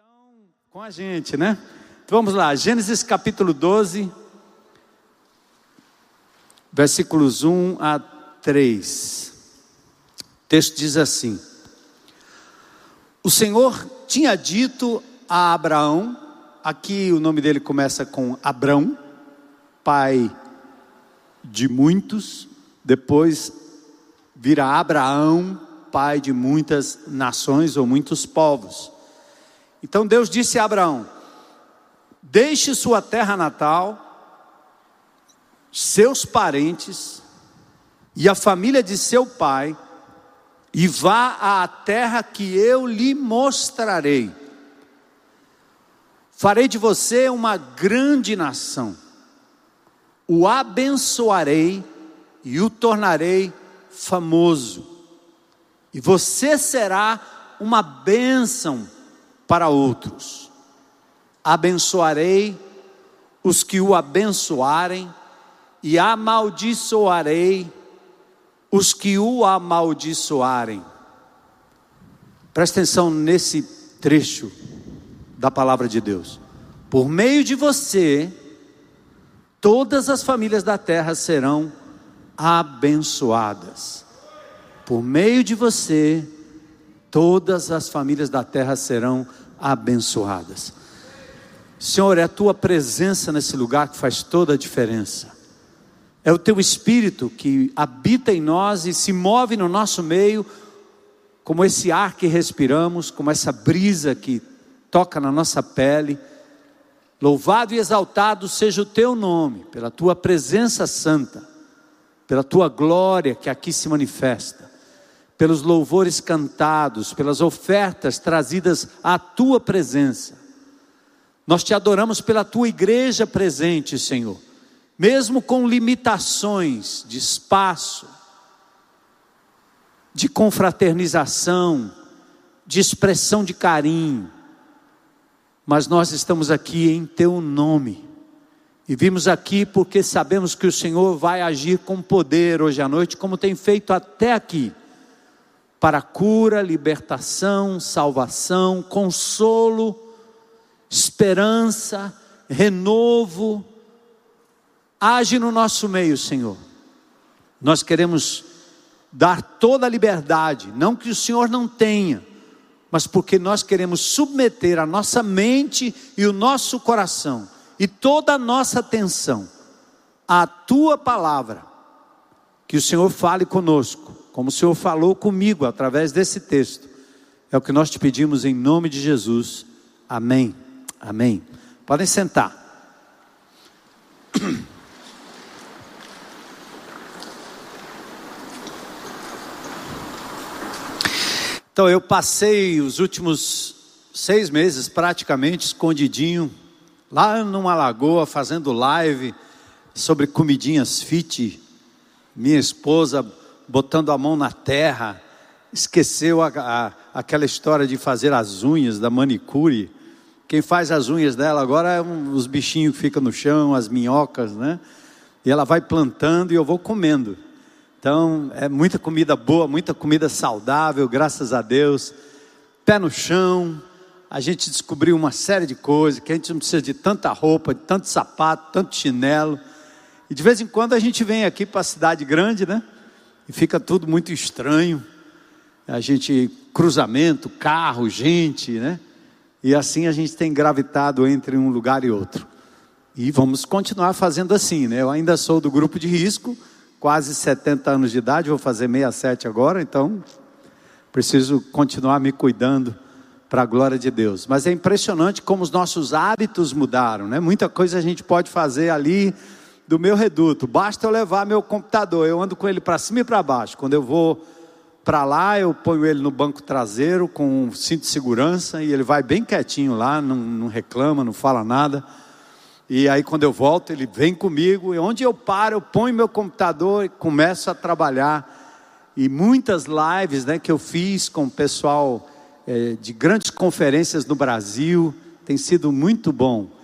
estão com a gente, né? Então vamos lá, Gênesis capítulo 12, versículos 1 a 3. O texto diz assim: O Senhor tinha dito a Abraão, aqui o nome dele começa com Abrão, pai de muitos, depois vira Abraão, pai de muitas nações ou muitos povos. Então Deus disse a Abraão: Deixe sua terra natal, seus parentes e a família de seu pai, e vá à terra que eu lhe mostrarei. Farei de você uma grande nação, o abençoarei e o tornarei famoso, e você será uma bênção para outros. Abençoarei os que o abençoarem, e amaldiçoarei os que o amaldiçoarem. Presta atenção nesse trecho da palavra de Deus. Por meio de você, todas as famílias da terra serão abençoadas. Por meio de você, todas as famílias da terra serão abençoadas. Senhor, é a tua presença nesse lugar que faz toda a diferença. É o teu espírito que habita em nós e se move no nosso meio, como esse ar que respiramos, como essa brisa que toca na nossa pele. Louvado e exaltado seja o teu nome, pela tua presença santa, pela tua glória que aqui se manifesta pelos louvores cantados, pelas ofertas trazidas à tua presença. Nós te adoramos pela tua igreja presente, Senhor, mesmo com limitações de espaço, de confraternização, de expressão de carinho, mas nós estamos aqui em teu nome. E vimos aqui porque sabemos que o Senhor vai agir com poder hoje à noite, como tem feito até aqui para cura, libertação, salvação, consolo, esperança, renovo. Age no nosso meio, Senhor. Nós queremos dar toda a liberdade, não que o Senhor não tenha, mas porque nós queremos submeter a nossa mente e o nosso coração e toda a nossa atenção à tua palavra. Que o Senhor fale conosco como o Senhor falou comigo através desse texto. É o que nós te pedimos em nome de Jesus. Amém. Amém. Podem sentar. Então, eu passei os últimos seis meses praticamente escondidinho, lá numa lagoa, fazendo live sobre comidinhas fit. Minha esposa botando a mão na terra, esqueceu a, a, aquela história de fazer as unhas da manicure. Quem faz as unhas dela agora é um, os bichinhos que ficam no chão, as minhocas, né? E ela vai plantando e eu vou comendo. Então, é muita comida boa, muita comida saudável, graças a Deus. Pé no chão, a gente descobriu uma série de coisas, que a gente não precisa de tanta roupa, de tanto sapato, tanto chinelo. E de vez em quando a gente vem aqui para a cidade grande, né? E fica tudo muito estranho. A gente, cruzamento, carro, gente, né? E assim a gente tem gravitado entre um lugar e outro. E vamos continuar fazendo assim, né? Eu ainda sou do grupo de risco, quase 70 anos de idade, vou fazer 67 agora, então preciso continuar me cuidando para a glória de Deus. Mas é impressionante como os nossos hábitos mudaram, né? Muita coisa a gente pode fazer ali do meu reduto. Basta eu levar meu computador, eu ando com ele para cima e para baixo. Quando eu vou para lá, eu ponho ele no banco traseiro com um cinto de segurança e ele vai bem quietinho lá, não, não reclama, não fala nada. E aí quando eu volto, ele vem comigo e onde eu paro, eu ponho meu computador e começo a trabalhar. E muitas lives né, que eu fiz com o pessoal é, de grandes conferências no Brasil, tem sido muito bom.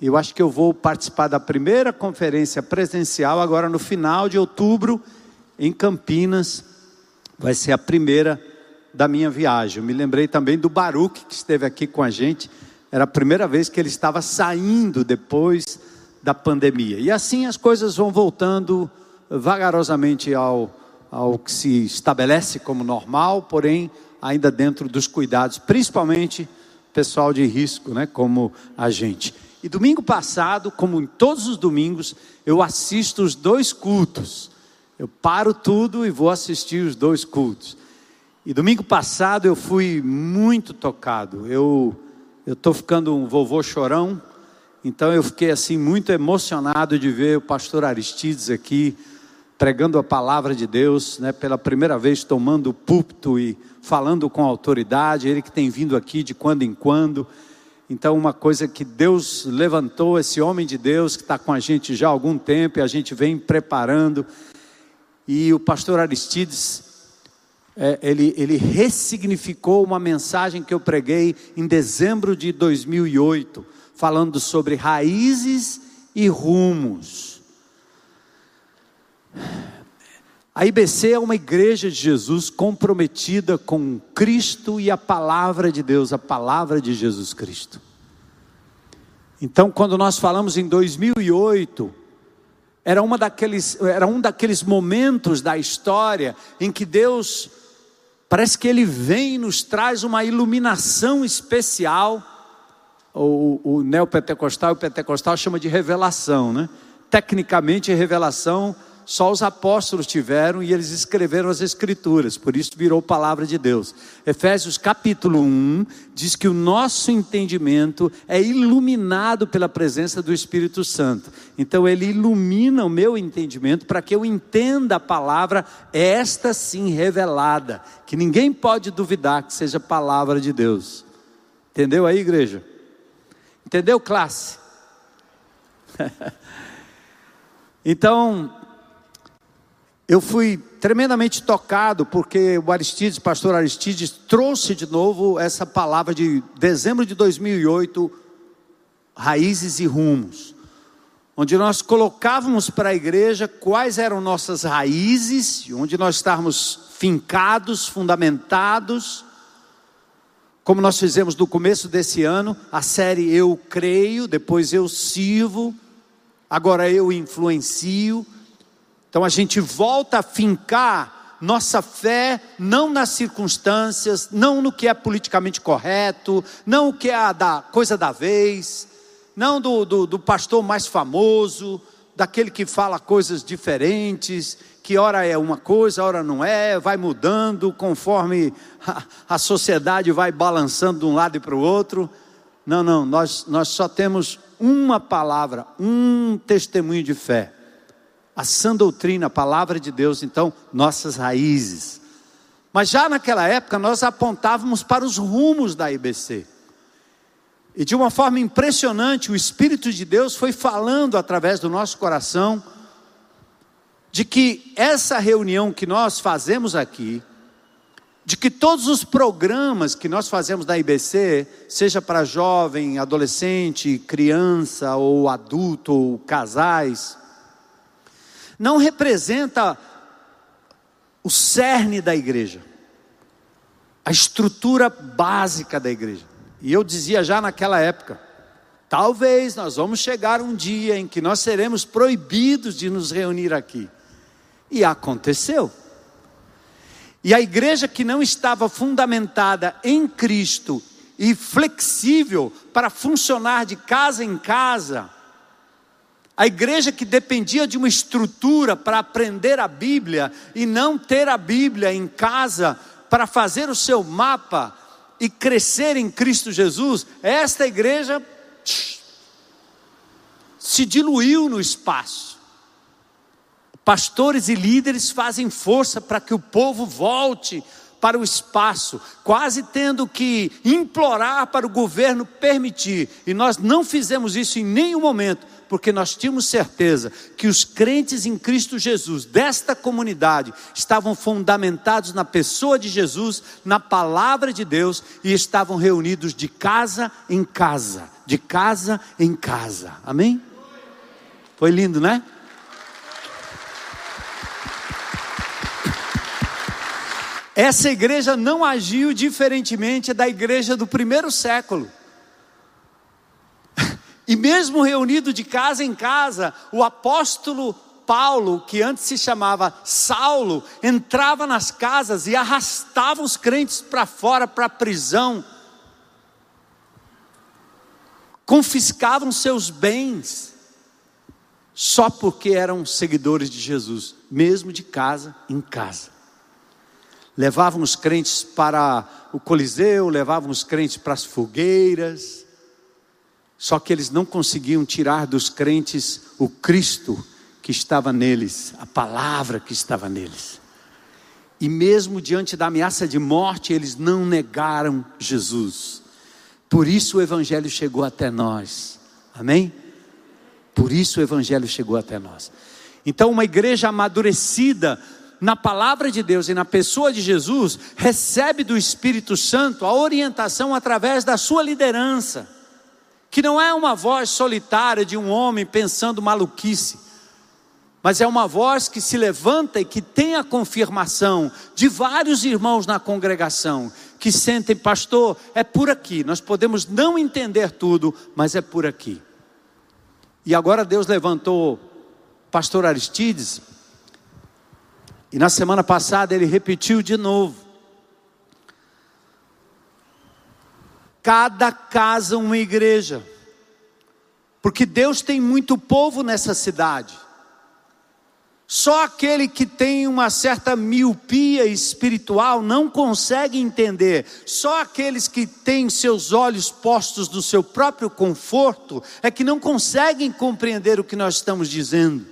Eu acho que eu vou participar da primeira conferência presencial agora no final de outubro em Campinas. Vai ser a primeira da minha viagem. Eu me lembrei também do Baruch, que esteve aqui com a gente. Era a primeira vez que ele estava saindo depois da pandemia. E assim as coisas vão voltando vagarosamente ao, ao que se estabelece como normal, porém ainda dentro dos cuidados, principalmente pessoal de risco, né, como a gente. E domingo passado, como em todos os domingos, eu assisto os dois cultos. Eu paro tudo e vou assistir os dois cultos. E domingo passado eu fui muito tocado. Eu eu estou ficando um vovô chorão, então eu fiquei assim muito emocionado de ver o pastor Aristides aqui pregando a palavra de Deus, né, pela primeira vez tomando o púlpito e falando com autoridade, ele que tem vindo aqui de quando em quando. Então, uma coisa que Deus levantou, esse homem de Deus que está com a gente já há algum tempo e a gente vem preparando. E o pastor Aristides, é, ele, ele ressignificou uma mensagem que eu preguei em dezembro de 2008, falando sobre raízes e rumos. A IBC é uma igreja de Jesus comprometida com Cristo e a palavra de Deus, a palavra de Jesus Cristo. Então, quando nós falamos em 2008, era, uma daqueles, era um daqueles momentos da história em que Deus Parece que ele vem e nos traz uma iluminação especial. O, o neopentecostal e o pentecostal chama de revelação, né? Tecnicamente, revelação só os apóstolos tiveram e eles escreveram as escrituras, por isso virou palavra de Deus. Efésios capítulo 1 diz que o nosso entendimento é iluminado pela presença do Espírito Santo. Então ele ilumina o meu entendimento para que eu entenda a palavra esta sim revelada, que ninguém pode duvidar que seja palavra de Deus. Entendeu aí, igreja? Entendeu, classe? então, eu fui tremendamente tocado porque o Aristides, pastor Aristides, trouxe de novo essa palavra de dezembro de 2008, raízes e rumos, onde nós colocávamos para a igreja quais eram nossas raízes, onde nós estávamos fincados, fundamentados, como nós fizemos no começo desse ano, a série Eu Creio, depois Eu Sirvo, agora Eu Influencio então a gente volta a fincar nossa fé não nas circunstâncias, não no que é politicamente correto, não o que é a da coisa da vez, não do, do, do pastor mais famoso, daquele que fala coisas diferentes, que ora é uma coisa, ora não é, vai mudando conforme a, a sociedade vai balançando de um lado e para o outro. Não, não, nós, nós só temos uma palavra, um testemunho de fé a sã doutrina, a palavra de Deus, então, nossas raízes. Mas já naquela época nós apontávamos para os rumos da IBC. E de uma forma impressionante, o Espírito de Deus foi falando através do nosso coração de que essa reunião que nós fazemos aqui, de que todos os programas que nós fazemos na IBC, seja para jovem, adolescente, criança ou adulto ou casais, não representa o cerne da igreja, a estrutura básica da igreja. E eu dizia já naquela época: talvez nós vamos chegar um dia em que nós seremos proibidos de nos reunir aqui. E aconteceu. E a igreja que não estava fundamentada em Cristo e flexível para funcionar de casa em casa, a igreja que dependia de uma estrutura para aprender a Bíblia e não ter a Bíblia em casa para fazer o seu mapa e crescer em Cristo Jesus, esta igreja se diluiu no espaço. Pastores e líderes fazem força para que o povo volte para o espaço, quase tendo que implorar para o governo permitir, e nós não fizemos isso em nenhum momento porque nós tínhamos certeza que os crentes em Cristo Jesus, desta comunidade, estavam fundamentados na pessoa de Jesus, na palavra de Deus e estavam reunidos de casa em casa, de casa em casa. Amém? Foi lindo, né? Essa igreja não agiu diferentemente da igreja do primeiro século. E mesmo reunido de casa em casa, o apóstolo Paulo, que antes se chamava Saulo, entrava nas casas e arrastava os crentes para fora, para a prisão, confiscavam seus bens, só porque eram seguidores de Jesus, mesmo de casa em casa. Levavam os crentes para o Coliseu, levavam os crentes para as fogueiras, só que eles não conseguiam tirar dos crentes o Cristo que estava neles, a palavra que estava neles. E mesmo diante da ameaça de morte, eles não negaram Jesus. Por isso o Evangelho chegou até nós. Amém? Por isso o Evangelho chegou até nós. Então, uma igreja amadurecida na palavra de Deus e na pessoa de Jesus, recebe do Espírito Santo a orientação através da sua liderança, que não é uma voz solitária de um homem pensando maluquice, mas é uma voz que se levanta e que tem a confirmação de vários irmãos na congregação que sentem, pastor, é por aqui. Nós podemos não entender tudo, mas é por aqui. E agora Deus levantou pastor Aristides, e na semana passada ele repetiu de novo. Cada casa uma igreja, porque Deus tem muito povo nessa cidade. Só aquele que tem uma certa miopia espiritual não consegue entender. Só aqueles que têm seus olhos postos no seu próprio conforto é que não conseguem compreender o que nós estamos dizendo.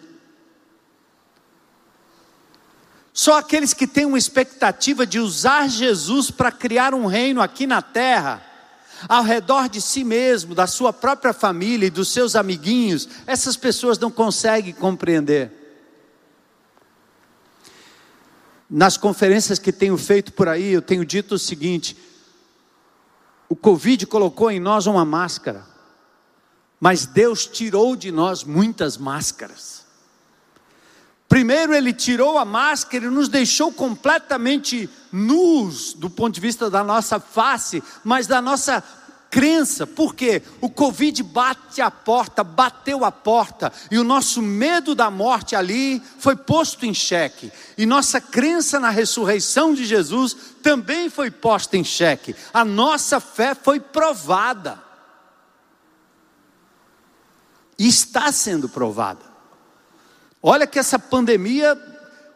Só aqueles que têm uma expectativa de usar Jesus para criar um reino aqui na terra, ao redor de si mesmo, da sua própria família e dos seus amiguinhos, essas pessoas não conseguem compreender. Nas conferências que tenho feito por aí, eu tenho dito o seguinte: o Covid colocou em nós uma máscara, mas Deus tirou de nós muitas máscaras. Primeiro, Ele tirou a máscara e nos deixou completamente nus, do ponto de vista da nossa face, mas da nossa crença, porque o Covid bate a porta, bateu a porta, e o nosso medo da morte ali foi posto em xeque, e nossa crença na ressurreição de Jesus também foi posta em xeque, a nossa fé foi provada, e está sendo provada. Olha que essa pandemia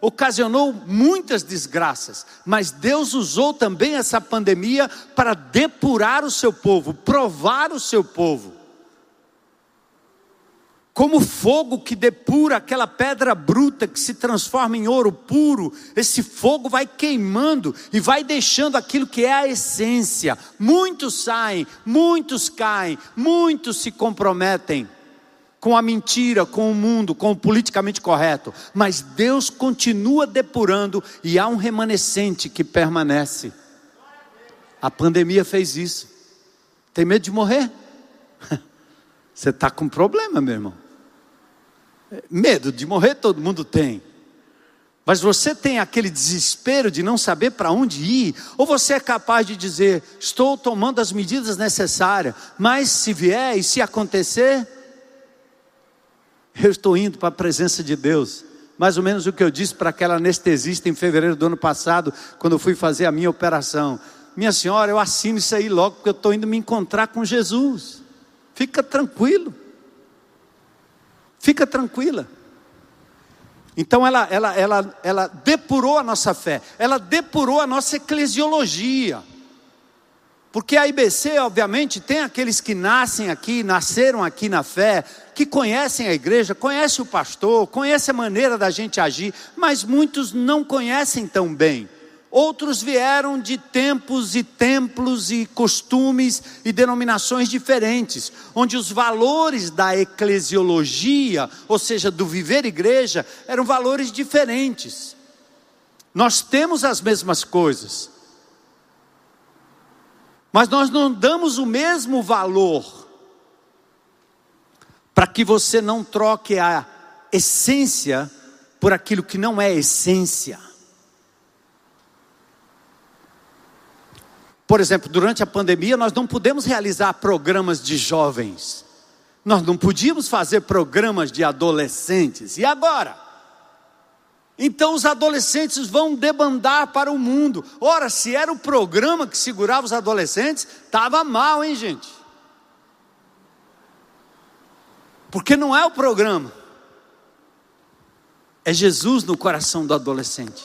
ocasionou muitas desgraças, mas Deus usou também essa pandemia para depurar o seu povo, provar o seu povo. Como fogo que depura aquela pedra bruta que se transforma em ouro puro, esse fogo vai queimando e vai deixando aquilo que é a essência. Muitos saem, muitos caem, muitos se comprometem com a mentira, com o mundo, com o politicamente correto, mas Deus continua depurando e há um remanescente que permanece. A pandemia fez isso. Tem medo de morrer? Você está com problema, meu irmão. Medo de morrer todo mundo tem. Mas você tem aquele desespero de não saber para onde ir, ou você é capaz de dizer: estou tomando as medidas necessárias, mas se vier e se acontecer, eu estou indo para a presença de Deus. Mais ou menos o que eu disse para aquela anestesista em fevereiro do ano passado, quando eu fui fazer a minha operação. Minha senhora, eu assino isso aí logo, porque eu estou indo me encontrar com Jesus. Fica tranquilo. Fica tranquila. Então ela, ela, ela, ela depurou a nossa fé, ela depurou a nossa eclesiologia. Porque a IBC, obviamente, tem aqueles que nascem aqui, nasceram aqui na fé, que conhecem a igreja, conhecem o pastor, conhecem a maneira da gente agir, mas muitos não conhecem tão bem. Outros vieram de tempos e templos e costumes e denominações diferentes, onde os valores da eclesiologia, ou seja, do viver igreja, eram valores diferentes. Nós temos as mesmas coisas, mas nós não damos o mesmo valor para que você não troque a essência por aquilo que não é essência. Por exemplo, durante a pandemia, nós não pudemos realizar programas de jovens, nós não podíamos fazer programas de adolescentes, e agora? Então os adolescentes vão debandar para o mundo. Ora, se era o programa que segurava os adolescentes, estava mal, hein, gente? Porque não é o programa, é Jesus no coração do adolescente.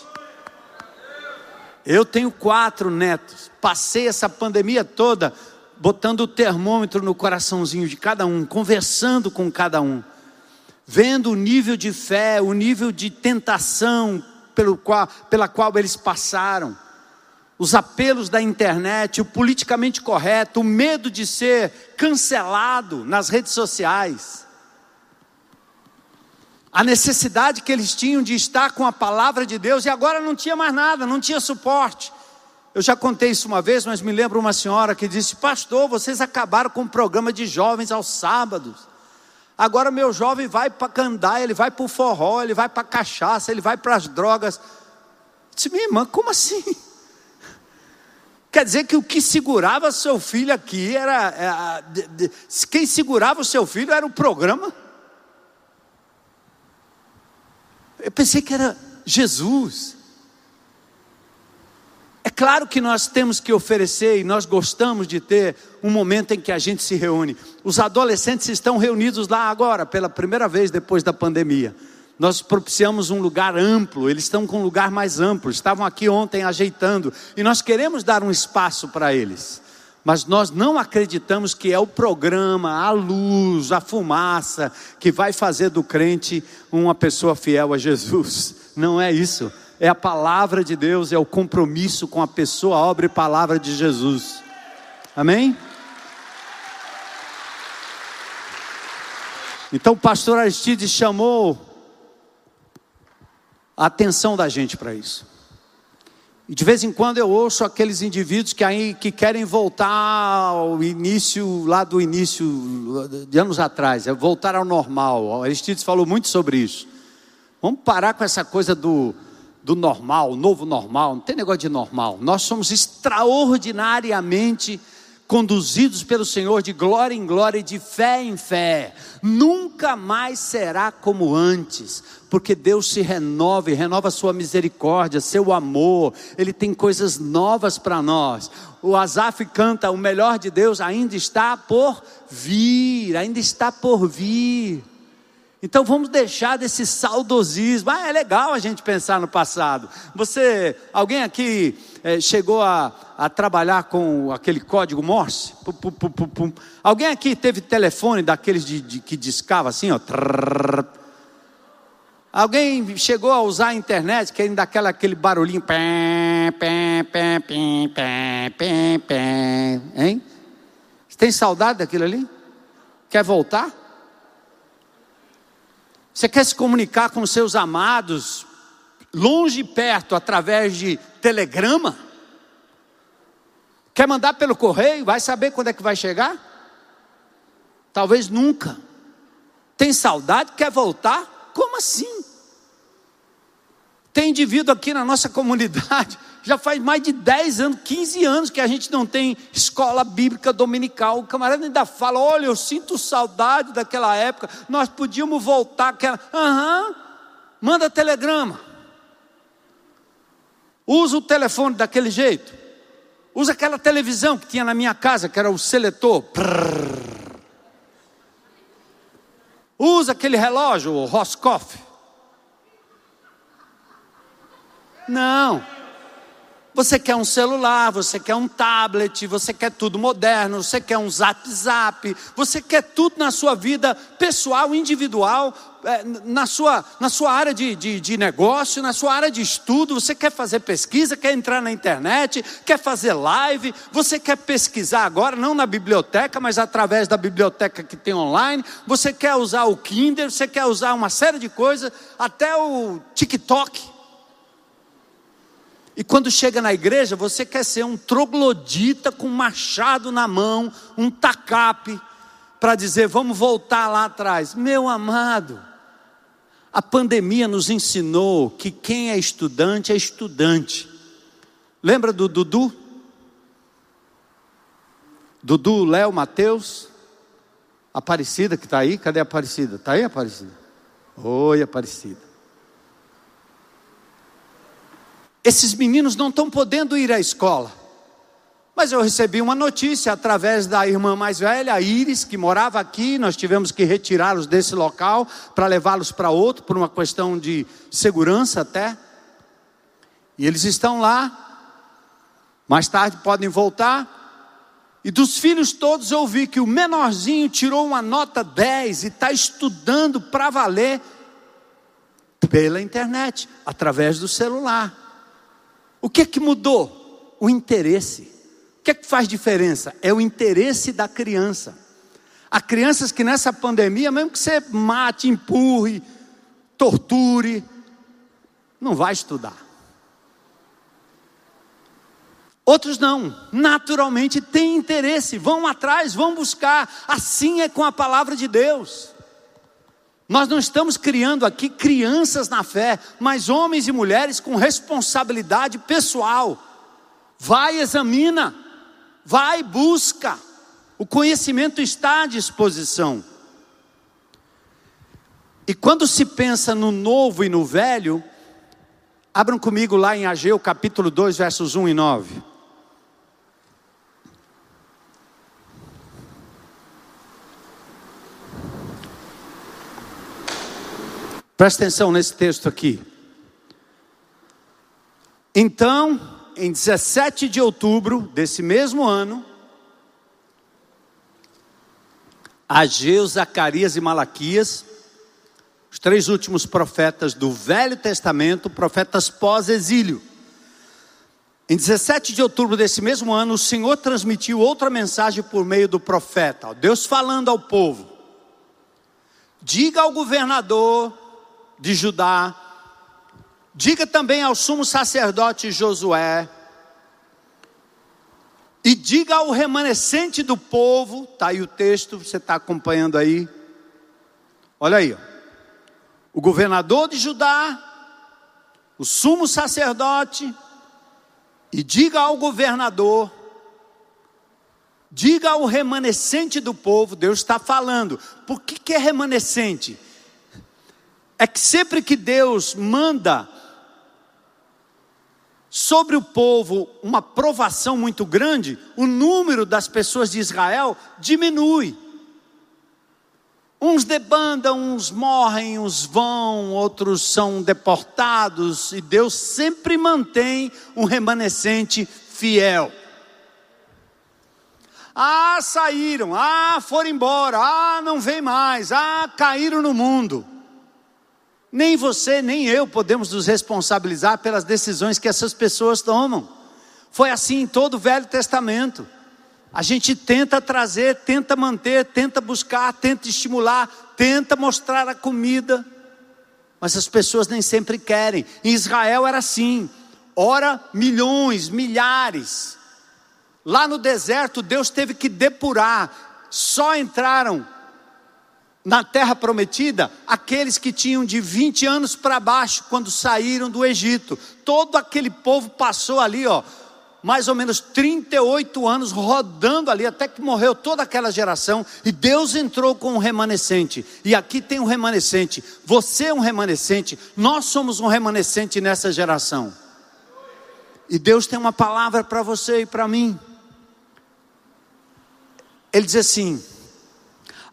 Eu tenho quatro netos, passei essa pandemia toda botando o termômetro no coraçãozinho de cada um, conversando com cada um, vendo o nível de fé, o nível de tentação pelo qual, pela qual eles passaram, os apelos da internet, o politicamente correto, o medo de ser cancelado nas redes sociais a necessidade que eles tinham de estar com a palavra de Deus e agora não tinha mais nada, não tinha suporte. Eu já contei isso uma vez, mas me lembro uma senhora que disse: Pastor, vocês acabaram com o programa de jovens aos sábados. Agora meu jovem vai para cantar, ele vai para o forró, ele vai para cachaça, ele vai para as drogas. Disse, minha irmã, como assim? Quer dizer que o que segurava seu filho aqui era. era quem segurava o seu filho era o programa? Eu pensei que era Jesus. Claro que nós temos que oferecer e nós gostamos de ter um momento em que a gente se reúne. Os adolescentes estão reunidos lá agora, pela primeira vez depois da pandemia. Nós propiciamos um lugar amplo, eles estão com um lugar mais amplo, estavam aqui ontem ajeitando, e nós queremos dar um espaço para eles mas nós não acreditamos que é o programa, a luz, a fumaça que vai fazer do crente uma pessoa fiel a Jesus. Não é isso. É a palavra de Deus, é o compromisso com a pessoa, a obra e palavra de Jesus. Amém? Então o pastor Aristides chamou a atenção da gente para isso. E de vez em quando eu ouço aqueles indivíduos que, aí, que querem voltar ao início, lá do início, de anos atrás, é voltar ao normal. Aristides falou muito sobre isso. Vamos parar com essa coisa do, do normal, novo normal. Não tem negócio de normal. Nós somos extraordinariamente conduzidos pelo Senhor de glória em glória e de fé em fé. Nunca mais será como antes, porque Deus se renova e renova sua misericórdia, seu amor. Ele tem coisas novas para nós. O Asaf canta: "O melhor de Deus ainda está por vir, ainda está por vir". Então vamos deixar desse saudosismo. Ah, é legal a gente pensar no passado. Você, alguém aqui é, chegou a, a, trabalhar com aquele código Morse? Pum, pum, pum, alguém aqui teve telefone daqueles de, de, que discava assim, ó? Trrr. Alguém chegou a usar a internet, que ainda aquela, aquele barulhinho. Pé, pé, pé, hein? Você tem saudade daquilo ali? Quer voltar? Você quer se comunicar com seus amados, longe e perto, através de telegrama? Quer mandar pelo correio? Vai saber quando é que vai chegar? Talvez nunca. Tem saudade? Quer voltar? Como assim? Tem indivíduo aqui na nossa comunidade já faz mais de 10 anos, 15 anos que a gente não tem escola bíblica dominical. O camarada ainda fala: olha, eu sinto saudade daquela época, nós podíamos voltar. Aquela... Aham, uhum. manda telegrama. Usa o telefone daquele jeito. Usa aquela televisão que tinha na minha casa, que era o seletor. Prrr. Usa aquele relógio, o Roscoff. Não. Você quer um celular, você quer um tablet, você quer tudo moderno, você quer um zap zap, você quer tudo na sua vida pessoal, individual, é, na, sua, na sua área de, de, de negócio, na sua área de estudo, você quer fazer pesquisa, quer entrar na internet, quer fazer live, você quer pesquisar agora, não na biblioteca, mas através da biblioteca que tem online, você quer usar o Kindle, você quer usar uma série de coisas, até o TikTok. E quando chega na igreja, você quer ser um troglodita com um machado na mão, um tacape, para dizer, vamos voltar lá atrás. Meu amado, a pandemia nos ensinou que quem é estudante é estudante. Lembra do Dudu? Dudu, Léo, Matheus, Aparecida que está aí, cadê a Aparecida? Está aí, Aparecida? Oi, Aparecida. Esses meninos não estão podendo ir à escola. Mas eu recebi uma notícia através da irmã mais velha, a Iris, que morava aqui. Nós tivemos que retirá-los desse local para levá-los para outro, por uma questão de segurança até. E eles estão lá. Mais tarde podem voltar. E dos filhos todos eu vi que o menorzinho tirou uma nota 10 e está estudando para valer pela internet, através do celular. O que é que mudou? O interesse que é que faz diferença? É o interesse da criança. Há crianças que nessa pandemia, mesmo que você mate, empurre, torture, não vai estudar. Outros não, naturalmente têm interesse, vão atrás, vão buscar. Assim é com a palavra de Deus. Nós não estamos criando aqui crianças na fé, mas homens e mulheres com responsabilidade pessoal. Vai, examina. Vai, busca. O conhecimento está à disposição. E quando se pensa no novo e no velho, abram comigo lá em Ageu capítulo 2, versos 1 e 9. Presta atenção nesse texto aqui. Então, em 17 de outubro desse mesmo ano, Ageu, Zacarias e Malaquias, os três últimos profetas do Velho Testamento, profetas pós-exílio. Em 17 de outubro desse mesmo ano, o Senhor transmitiu outra mensagem por meio do profeta, Deus falando ao povo: diga ao governador de Judá, Diga também ao sumo sacerdote Josué, e diga ao remanescente do povo, está aí o texto, você está acompanhando aí. Olha aí, ó. o governador de Judá, o sumo sacerdote, e diga ao governador, diga ao remanescente do povo, Deus está falando, por que, que é remanescente? É que sempre que Deus manda sobre o povo uma provação muito grande, o número das pessoas de Israel diminui. Uns debandam, uns morrem, uns vão, outros são deportados, e Deus sempre mantém um remanescente fiel. Ah, saíram, ah, foram embora, ah, não vem mais, ah, caíram no mundo. Nem você, nem eu podemos nos responsabilizar pelas decisões que essas pessoas tomam. Foi assim em todo o Velho Testamento. A gente tenta trazer, tenta manter, tenta buscar, tenta estimular, tenta mostrar a comida, mas as pessoas nem sempre querem. Em Israel era assim: ora, milhões, milhares. Lá no deserto, Deus teve que depurar, só entraram na terra prometida, aqueles que tinham de 20 anos para baixo, quando saíram do Egito, todo aquele povo passou ali, ó, mais ou menos 38 anos rodando ali, até que morreu toda aquela geração, e Deus entrou com um remanescente, e aqui tem um remanescente, você é um remanescente, nós somos um remanescente nessa geração, e Deus tem uma palavra para você e para mim, Ele diz assim: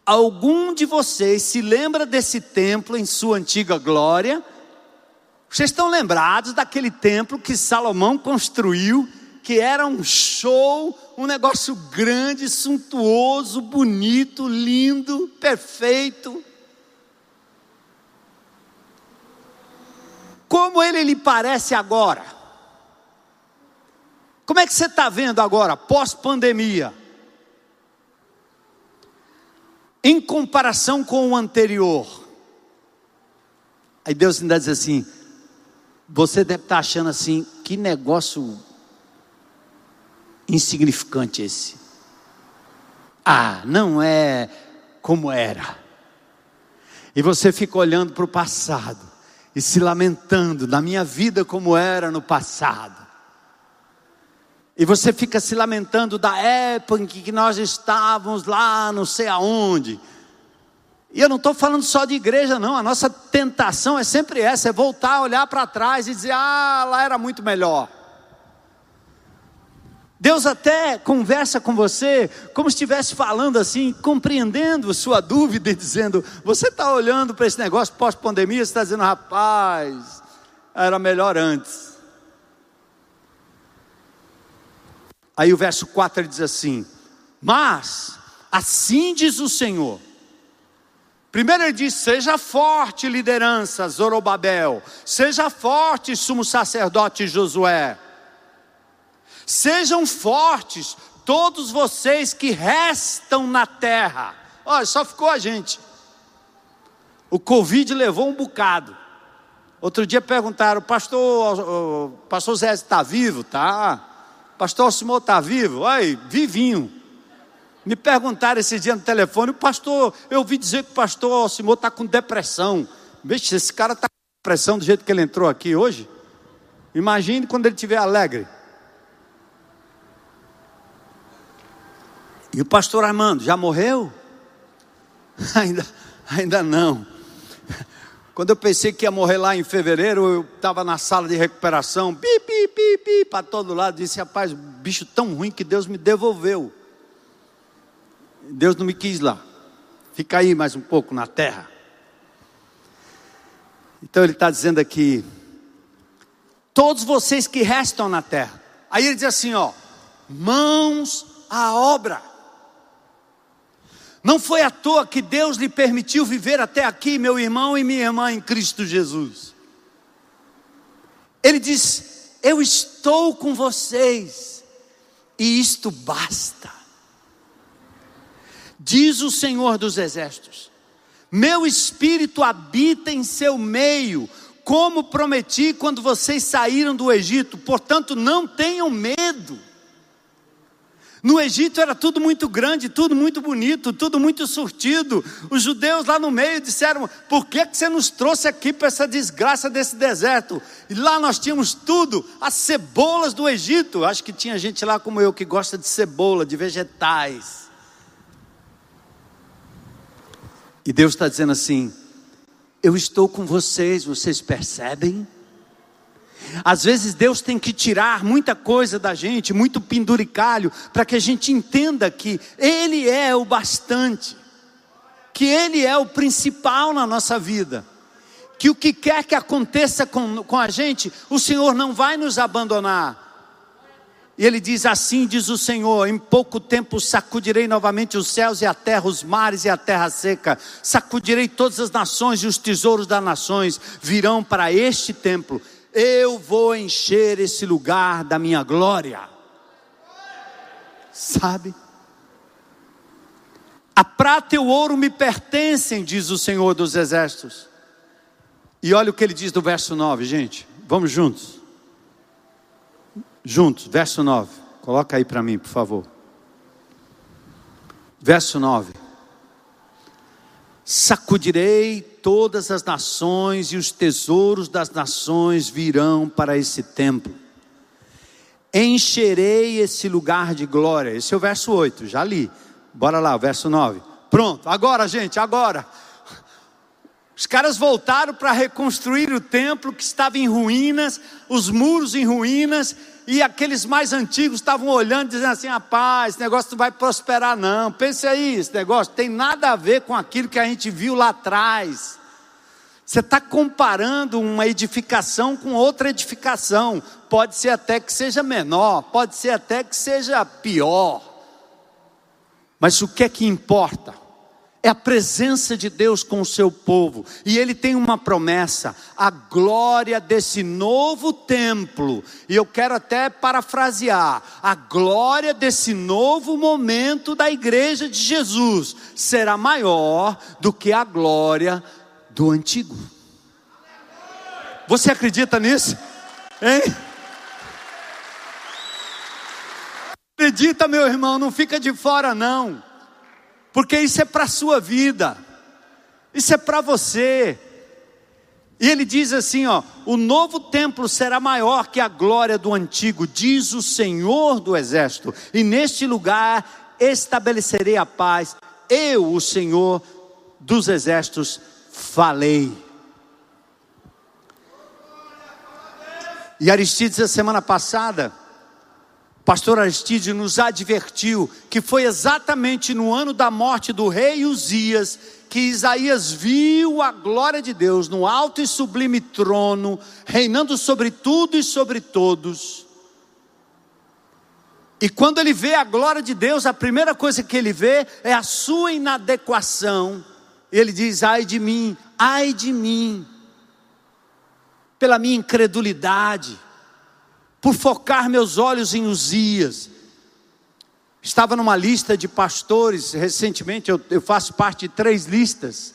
algum de vocês se lembra desse templo em sua antiga glória? Vocês estão lembrados daquele templo que Salomão construiu, que era um show, um negócio grande, suntuoso, bonito, lindo, perfeito? Como ele lhe parece agora? Como é que você está vendo agora, pós-pandemia? Em comparação com o anterior. Aí Deus ainda diz assim: você deve estar achando assim, que negócio insignificante esse. Ah, não é como era. E você fica olhando para o passado e se lamentando na minha vida como era no passado. E você fica se lamentando da época em que nós estávamos lá, não sei aonde. E eu não estou falando só de igreja, não. A nossa tentação é sempre essa: é voltar, olhar para trás e dizer, ah, lá era muito melhor. Deus até conversa com você como se estivesse falando assim, compreendendo sua dúvida e dizendo: Você está olhando para esse negócio pós-pandemia, você está dizendo, rapaz, era melhor antes. Aí o verso 4 ele diz assim: Mas, assim diz o Senhor. Primeiro ele diz: Seja forte, liderança, Zorobabel. Seja forte, sumo sacerdote Josué. Sejam fortes todos vocês que restam na terra. Olha, só ficou a gente. O Covid levou um bocado. Outro dia perguntaram, pastor, o pastor Zé está vivo? Tá. Pastor Simão está vivo? Olha, vivinho. Me perguntaram esse dia no telefone, o pastor, eu ouvi dizer que o pastor Simão está com depressão. Veja, esse cara está com depressão do jeito que ele entrou aqui hoje. Imagine quando ele estiver alegre. E o pastor Armando, já morreu? ainda, ainda não. Quando eu pensei que ia morrer lá em fevereiro, eu estava na sala de recuperação, pi, pi, pi, pi, para todo lado. Disse, rapaz, bicho tão ruim que Deus me devolveu. Deus não me quis lá. Fica aí mais um pouco na terra. Então ele está dizendo aqui: todos vocês que restam na terra. Aí ele diz assim: ó, mãos à obra. Não foi à toa que Deus lhe permitiu viver até aqui, meu irmão e minha irmã em Cristo Jesus. Ele diz: Eu estou com vocês, e isto basta. Diz o Senhor dos Exércitos: Meu espírito habita em seu meio, como prometi quando vocês saíram do Egito, portanto, não tenham medo. No Egito era tudo muito grande, tudo muito bonito, tudo muito surtido. Os judeus lá no meio disseram: Por que, que você nos trouxe aqui para essa desgraça desse deserto? E lá nós tínhamos tudo, as cebolas do Egito. Acho que tinha gente lá como eu que gosta de cebola, de vegetais. E Deus está dizendo assim: Eu estou com vocês, vocês percebem? Às vezes Deus tem que tirar muita coisa da gente, muito penduricalho, para que a gente entenda que Ele é o bastante, que Ele é o principal na nossa vida, que o que quer que aconteça com, com a gente, o Senhor não vai nos abandonar. E ele diz assim: diz o Senhor, em pouco tempo sacudirei novamente os céus e a terra, os mares e a terra seca, sacudirei todas as nações e os tesouros das nações virão para este templo eu vou encher esse lugar da minha glória. Sabe? A prata e o ouro me pertencem, diz o Senhor dos Exércitos. E olha o que ele diz do verso 9, gente. Vamos juntos. Juntos, verso 9. Coloca aí para mim, por favor. Verso 9. Sacudirei todas as nações e os tesouros das nações virão para esse templo. Encherei esse lugar de glória. Esse é o verso 8, já li. Bora lá, verso 9. Pronto, agora, gente, agora. Os caras voltaram para reconstruir o templo que estava em ruínas, os muros em ruínas, e aqueles mais antigos estavam olhando, dizendo assim: rapaz, esse negócio não vai prosperar, não. Pense aí, esse negócio tem nada a ver com aquilo que a gente viu lá atrás. Você está comparando uma edificação com outra edificação. Pode ser até que seja menor, pode ser até que seja pior. Mas o que é que importa? É a presença de Deus com o seu povo, e ele tem uma promessa: a glória desse novo templo, e eu quero até parafrasear: a glória desse novo momento da igreja de Jesus será maior do que a glória do antigo. Você acredita nisso? Hein? Acredita, meu irmão, não fica de fora, não porque isso é para a sua vida, isso é para você. E ele diz assim, ó: "O novo templo será maior que a glória do antigo", diz o Senhor do exército. "E neste lugar estabelecerei a paz. Eu, o Senhor dos exércitos, falei." E Aristides, a semana passada, pastor Aristides nos advertiu que foi exatamente no ano da morte do rei Uzias que Isaías viu a glória de Deus no alto e sublime trono, reinando sobre tudo e sobre todos. E quando ele vê a glória de Deus, a primeira coisa que ele vê é a sua inadequação. Ele diz: ai de mim, ai de mim, pela minha incredulidade, por focar meus olhos em Uzias. Estava numa lista de pastores, recentemente eu, eu faço parte de três listas.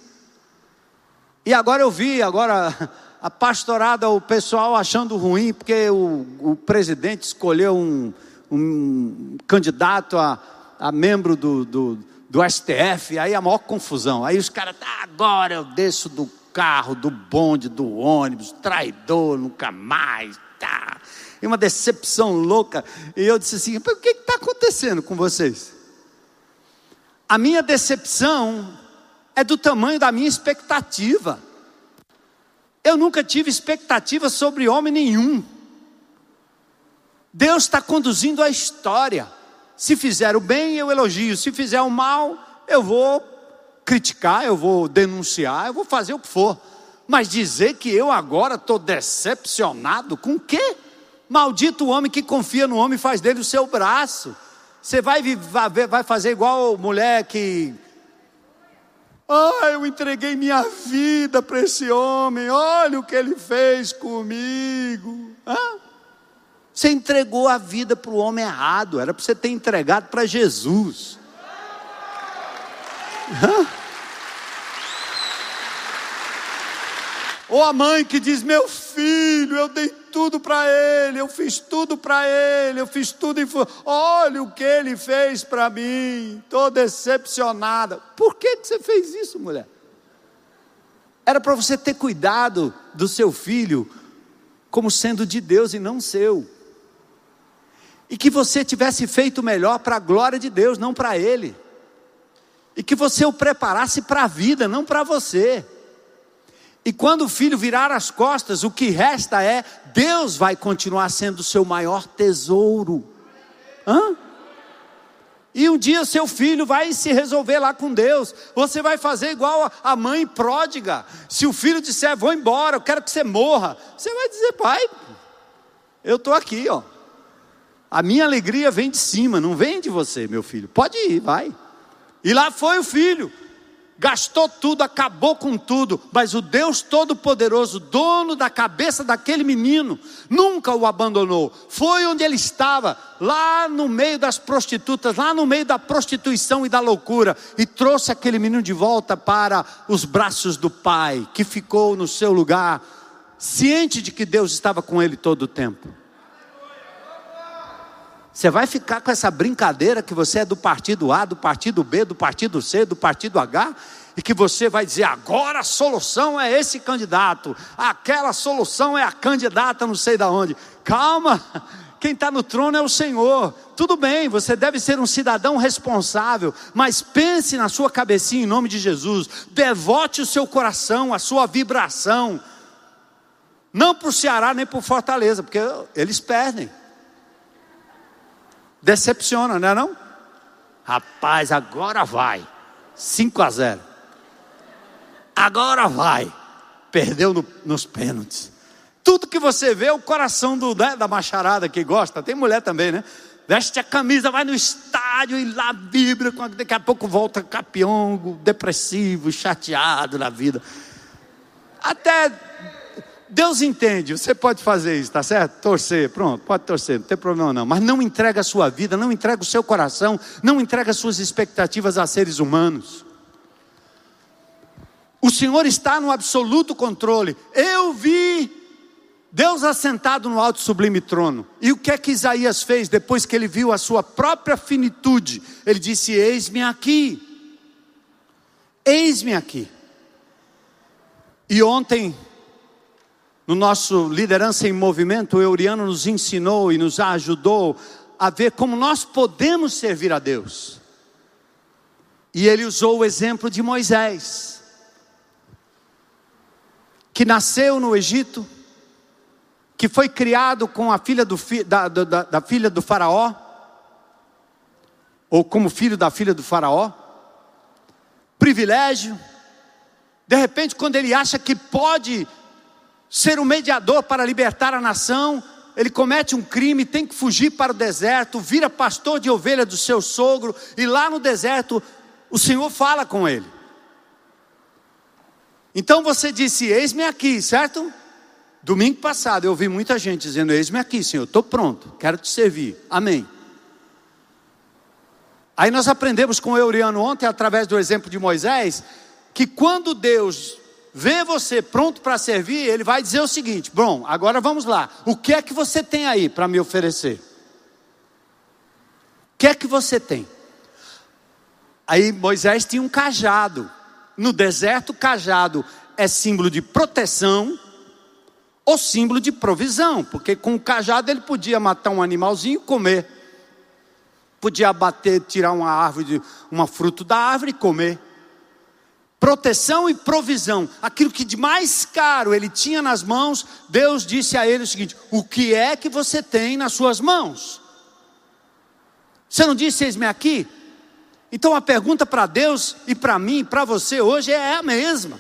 E agora eu vi, agora a pastorada, o pessoal achando ruim, porque o, o presidente escolheu um, um candidato a, a membro do, do, do STF, aí a maior confusão. Aí os caras, tá, agora eu desço do carro, do bonde, do ônibus, traidor, nunca mais, tá. E uma decepção louca. E eu disse assim: o que está acontecendo com vocês? A minha decepção é do tamanho da minha expectativa. Eu nunca tive expectativa sobre homem nenhum. Deus está conduzindo a história. Se fizer o bem, eu elogio. Se fizer o mal, eu vou criticar, eu vou denunciar, eu vou fazer o que for. Mas dizer que eu agora estou decepcionado com o quê? Maldito o homem que confia no homem e faz dele o seu braço. Você vai, vai fazer igual mulher que. Ah, eu entreguei minha vida para esse homem, olha o que ele fez comigo. Hã? Você entregou a vida para o homem errado, era para você ter entregado para Jesus. Ou a mãe que diz: Meu filho, eu dei tudo para ele, eu fiz tudo para ele, eu fiz tudo e olha o que ele fez para mim, estou decepcionada. Por que, que você fez isso, mulher? Era para você ter cuidado do seu filho como sendo de Deus e não seu. E que você tivesse feito melhor para a glória de Deus, não para ele e que você o preparasse para a vida, não para você. E quando o filho virar as costas, o que resta é Deus vai continuar sendo o seu maior tesouro. Hã? E um dia seu filho vai se resolver lá com Deus. Você vai fazer igual a mãe pródiga. Se o filho disser, vou embora, eu quero que você morra. Você vai dizer, pai, eu estou aqui, ó. A minha alegria vem de cima, não vem de você, meu filho. Pode ir, vai. E lá foi o filho, gastou tudo, acabou com tudo, mas o Deus Todo-Poderoso, dono da cabeça daquele menino, nunca o abandonou. Foi onde ele estava, lá no meio das prostitutas, lá no meio da prostituição e da loucura, e trouxe aquele menino de volta para os braços do pai, que ficou no seu lugar, ciente de que Deus estava com ele todo o tempo. Você vai ficar com essa brincadeira que você é do partido A, do partido B, do partido C, do partido H, e que você vai dizer agora a solução é esse candidato, aquela solução é a candidata não sei da onde. Calma, quem está no trono é o Senhor. Tudo bem, você deve ser um cidadão responsável, mas pense na sua cabecinha em nome de Jesus. Devote o seu coração, a sua vibração, não para o Ceará nem para Fortaleza, porque eles perdem. Decepciona, não é não? Rapaz, agora vai. 5 a 0. Agora vai. Perdeu no, nos pênaltis. Tudo que você vê é o coração do, né, da macharada que gosta. Tem mulher também, né? Veste a camisa, vai no estádio e lá vibra. Daqui a pouco volta capiongo, depressivo, chateado na vida. Até Deus entende, você pode fazer isso, tá certo? Torcer, pronto, pode torcer, não tem problema não. Mas não entrega a sua vida, não entrega o seu coração, não entrega as suas expectativas a seres humanos. O Senhor está no absoluto controle. Eu vi Deus assentado no alto sublime trono. E o que é que Isaías fez depois que ele viu a sua própria finitude? Ele disse: Eis-me aqui. Eis-me aqui. E ontem no nosso Liderança em Movimento, o Euriano nos ensinou e nos ajudou a ver como nós podemos servir a Deus. E ele usou o exemplo de Moisés, que nasceu no Egito, que foi criado com a filha do, da, da, da filha do faraó, ou como filho da filha do faraó, privilégio, de repente, quando ele acha que pode ser um mediador para libertar a nação, ele comete um crime, tem que fugir para o deserto, vira pastor de ovelha do seu sogro, e lá no deserto o Senhor fala com ele. Então você disse: Eis-me aqui, certo? Domingo passado eu ouvi muita gente dizendo: Eis-me aqui, Senhor, estou pronto, quero te servir. Amém. Aí nós aprendemos com o Euriano ontem, através do exemplo de Moisés, que quando Deus vê você pronto para servir, ele vai dizer o seguinte: bom, agora vamos lá, o que é que você tem aí para me oferecer? O que é que você tem? Aí Moisés tinha um cajado. No deserto, cajado é símbolo de proteção ou símbolo de provisão, porque com o cajado ele podia matar um animalzinho e comer. Podia abater, tirar uma árvore, uma fruto da árvore e comer proteção e provisão, aquilo que de mais caro ele tinha nas mãos, Deus disse a ele o seguinte: O que é que você tem nas suas mãos? Você não disse, eis-me aqui? Então a pergunta para Deus e para mim, para você hoje é a mesma: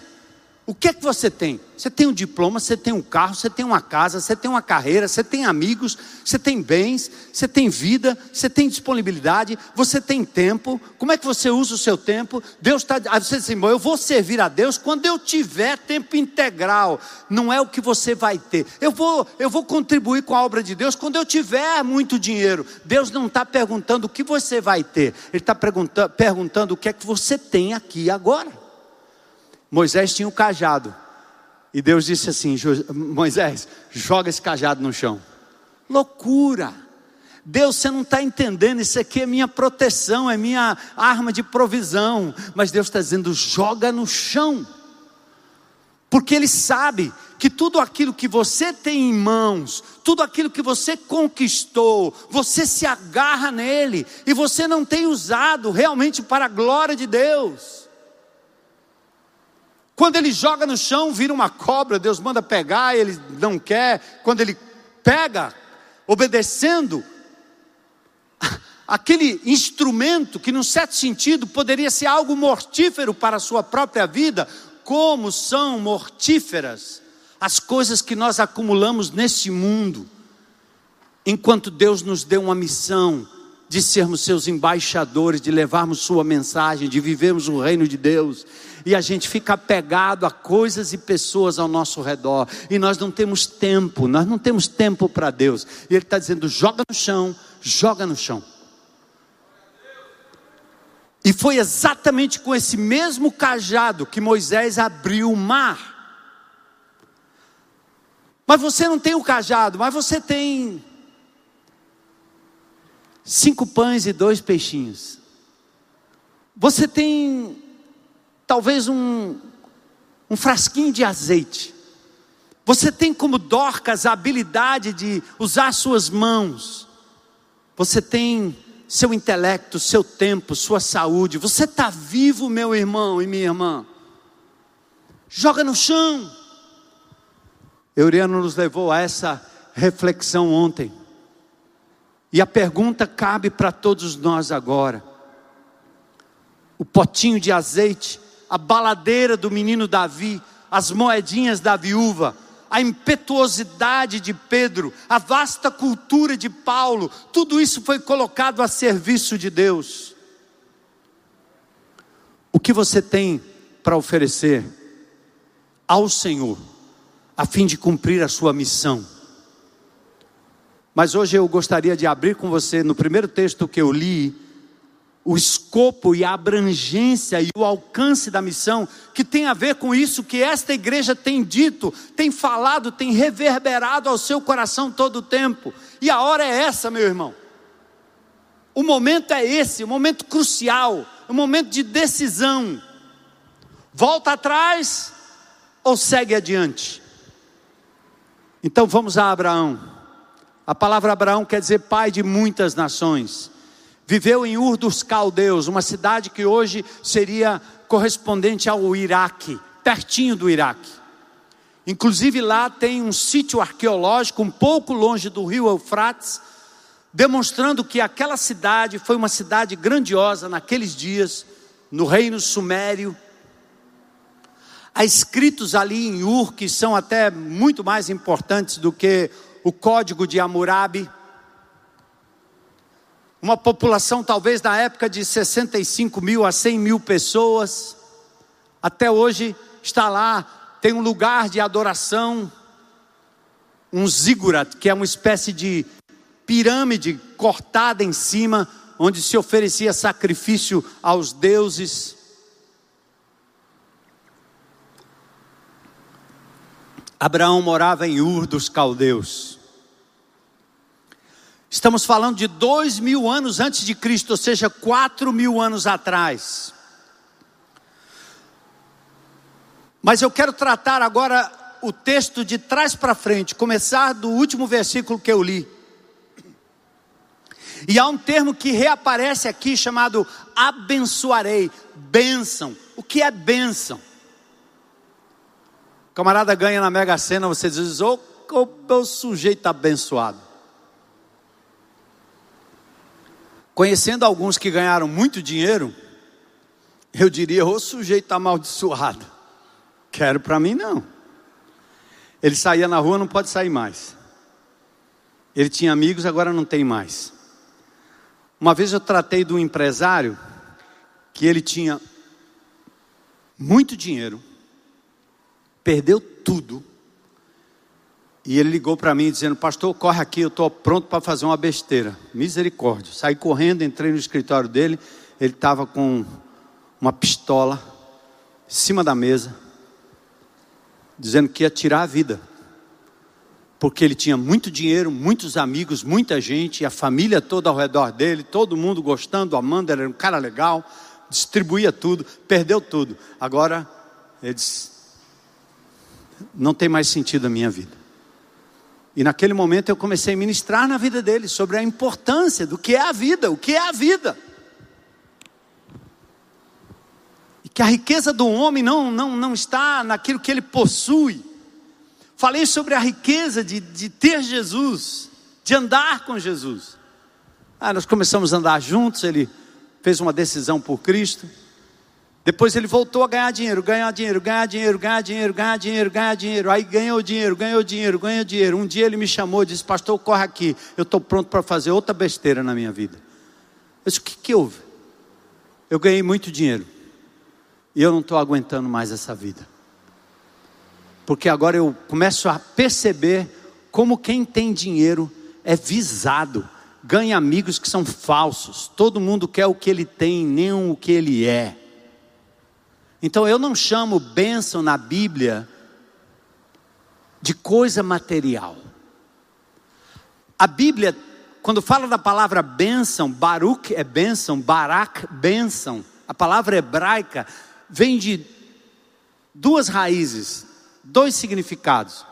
O que é que você tem? Você tem um diploma, você tem um carro, você tem uma casa, você tem uma carreira, você tem amigos, você tem bens, você tem vida, você tem disponibilidade, você tem tempo. Como é que você usa o seu tempo? Deus está. Aí você diz assim, eu vou servir a Deus quando eu tiver tempo integral. Não é o que você vai ter. Eu vou, eu vou contribuir com a obra de Deus quando eu tiver muito dinheiro. Deus não está perguntando o que você vai ter. Ele está perguntando, perguntando o que é que você tem aqui agora. Moisés tinha um cajado. E Deus disse assim: Moisés, joga esse cajado no chão. Loucura! Deus, você não está entendendo, isso aqui é minha proteção, é minha arma de provisão. Mas Deus está dizendo: joga no chão. Porque Ele sabe que tudo aquilo que você tem em mãos, tudo aquilo que você conquistou, você se agarra nele e você não tem usado realmente para a glória de Deus. Quando ele joga no chão, vira uma cobra, Deus manda pegar, ele não quer. Quando ele pega, obedecendo, aquele instrumento que, num certo sentido, poderia ser algo mortífero para a sua própria vida, como são mortíferas as coisas que nós acumulamos nesse mundo, enquanto Deus nos deu uma missão de sermos seus embaixadores, de levarmos Sua mensagem, de vivermos o reino de Deus e a gente fica apegado a coisas e pessoas ao nosso redor, e nós não temos tempo, nós não temos tempo para Deus, e Ele está dizendo: joga no chão, joga no chão. E foi exatamente com esse mesmo cajado que Moisés abriu o mar. Mas você não tem o cajado, mas você tem cinco pães e dois peixinhos. Você tem talvez um, um frasquinho de azeite. Você tem como Dorcas a habilidade de usar suas mãos. Você tem seu intelecto, seu tempo, sua saúde. Você está vivo, meu irmão e minha irmã. Joga no chão. Euriano nos levou a essa reflexão ontem. E a pergunta cabe para todos nós agora. O potinho de azeite a baladeira do menino Davi, as moedinhas da viúva, a impetuosidade de Pedro, a vasta cultura de Paulo, tudo isso foi colocado a serviço de Deus. O que você tem para oferecer ao Senhor, a fim de cumprir a sua missão? Mas hoje eu gostaria de abrir com você, no primeiro texto que eu li, o escopo e a abrangência e o alcance da missão, que tem a ver com isso que esta igreja tem dito, tem falado, tem reverberado ao seu coração todo o tempo. E a hora é essa, meu irmão. O momento é esse, o momento crucial, o momento de decisão. Volta atrás ou segue adiante? Então vamos a Abraão. A palavra Abraão quer dizer pai de muitas nações. Viveu em Ur dos Caldeus, uma cidade que hoje seria correspondente ao Iraque, pertinho do Iraque. Inclusive lá tem um sítio arqueológico um pouco longe do rio Eufrates, demonstrando que aquela cidade foi uma cidade grandiosa naqueles dias, no reino sumério. Há escritos ali em Ur que são até muito mais importantes do que o código de Hammurabi. Uma população talvez na época de 65 mil a 100 mil pessoas. Até hoje está lá tem um lugar de adoração, um zigurat, que é uma espécie de pirâmide cortada em cima, onde se oferecia sacrifício aos deuses. Abraão morava em Ur dos Caldeus. Estamos falando de dois mil anos antes de Cristo, ou seja, quatro mil anos atrás. Mas eu quero tratar agora o texto de trás para frente, começar do último versículo que eu li. E há um termo que reaparece aqui chamado abençoarei, bênção. O que é bênção? O camarada ganha na Mega Sena, você diz, ô oh, o sujeito abençoado. Conhecendo alguns que ganharam muito dinheiro, eu diria, ô sujeito amaldiçoado. Quero para mim não. Ele saía na rua, não pode sair mais. Ele tinha amigos, agora não tem mais. Uma vez eu tratei de um empresário que ele tinha muito dinheiro, perdeu tudo. E ele ligou para mim dizendo: Pastor, corre aqui, eu estou pronto para fazer uma besteira. Misericórdia. Saí correndo, entrei no escritório dele. Ele estava com uma pistola em cima da mesa dizendo que ia tirar a vida. Porque ele tinha muito dinheiro, muitos amigos, muita gente, a família toda ao redor dele, todo mundo gostando, amando, ele era um cara legal, distribuía tudo, perdeu tudo. Agora, ele disse: não tem mais sentido a minha vida. E naquele momento eu comecei a ministrar na vida dele sobre a importância do que é a vida, o que é a vida. que a riqueza do homem não, não, não está naquilo que ele possui. Falei sobre a riqueza de, de ter Jesus, de andar com Jesus. Ah, nós começamos a andar juntos, ele fez uma decisão por Cristo. Depois ele voltou a ganhar dinheiro, ganhar dinheiro, ganhar dinheiro, ganhar dinheiro, ganhar dinheiro, ganhar dinheiro. Aí ganhou dinheiro, ganhou dinheiro, ganhou dinheiro. Um dia ele me chamou e disse: Pastor, corre aqui, eu estou pronto para fazer outra besteira na minha vida. Eu disse: O que, que houve? Eu ganhei muito dinheiro. E eu não estou aguentando mais essa vida. Porque agora eu começo a perceber como quem tem dinheiro é visado, ganha amigos que são falsos. Todo mundo quer o que ele tem, nem o que ele é. Então eu não chamo bênção na Bíblia de coisa material. A Bíblia, quando fala da palavra bênção, Baruch é bênção, Barak, bênção. A palavra hebraica vem de duas raízes, dois significados.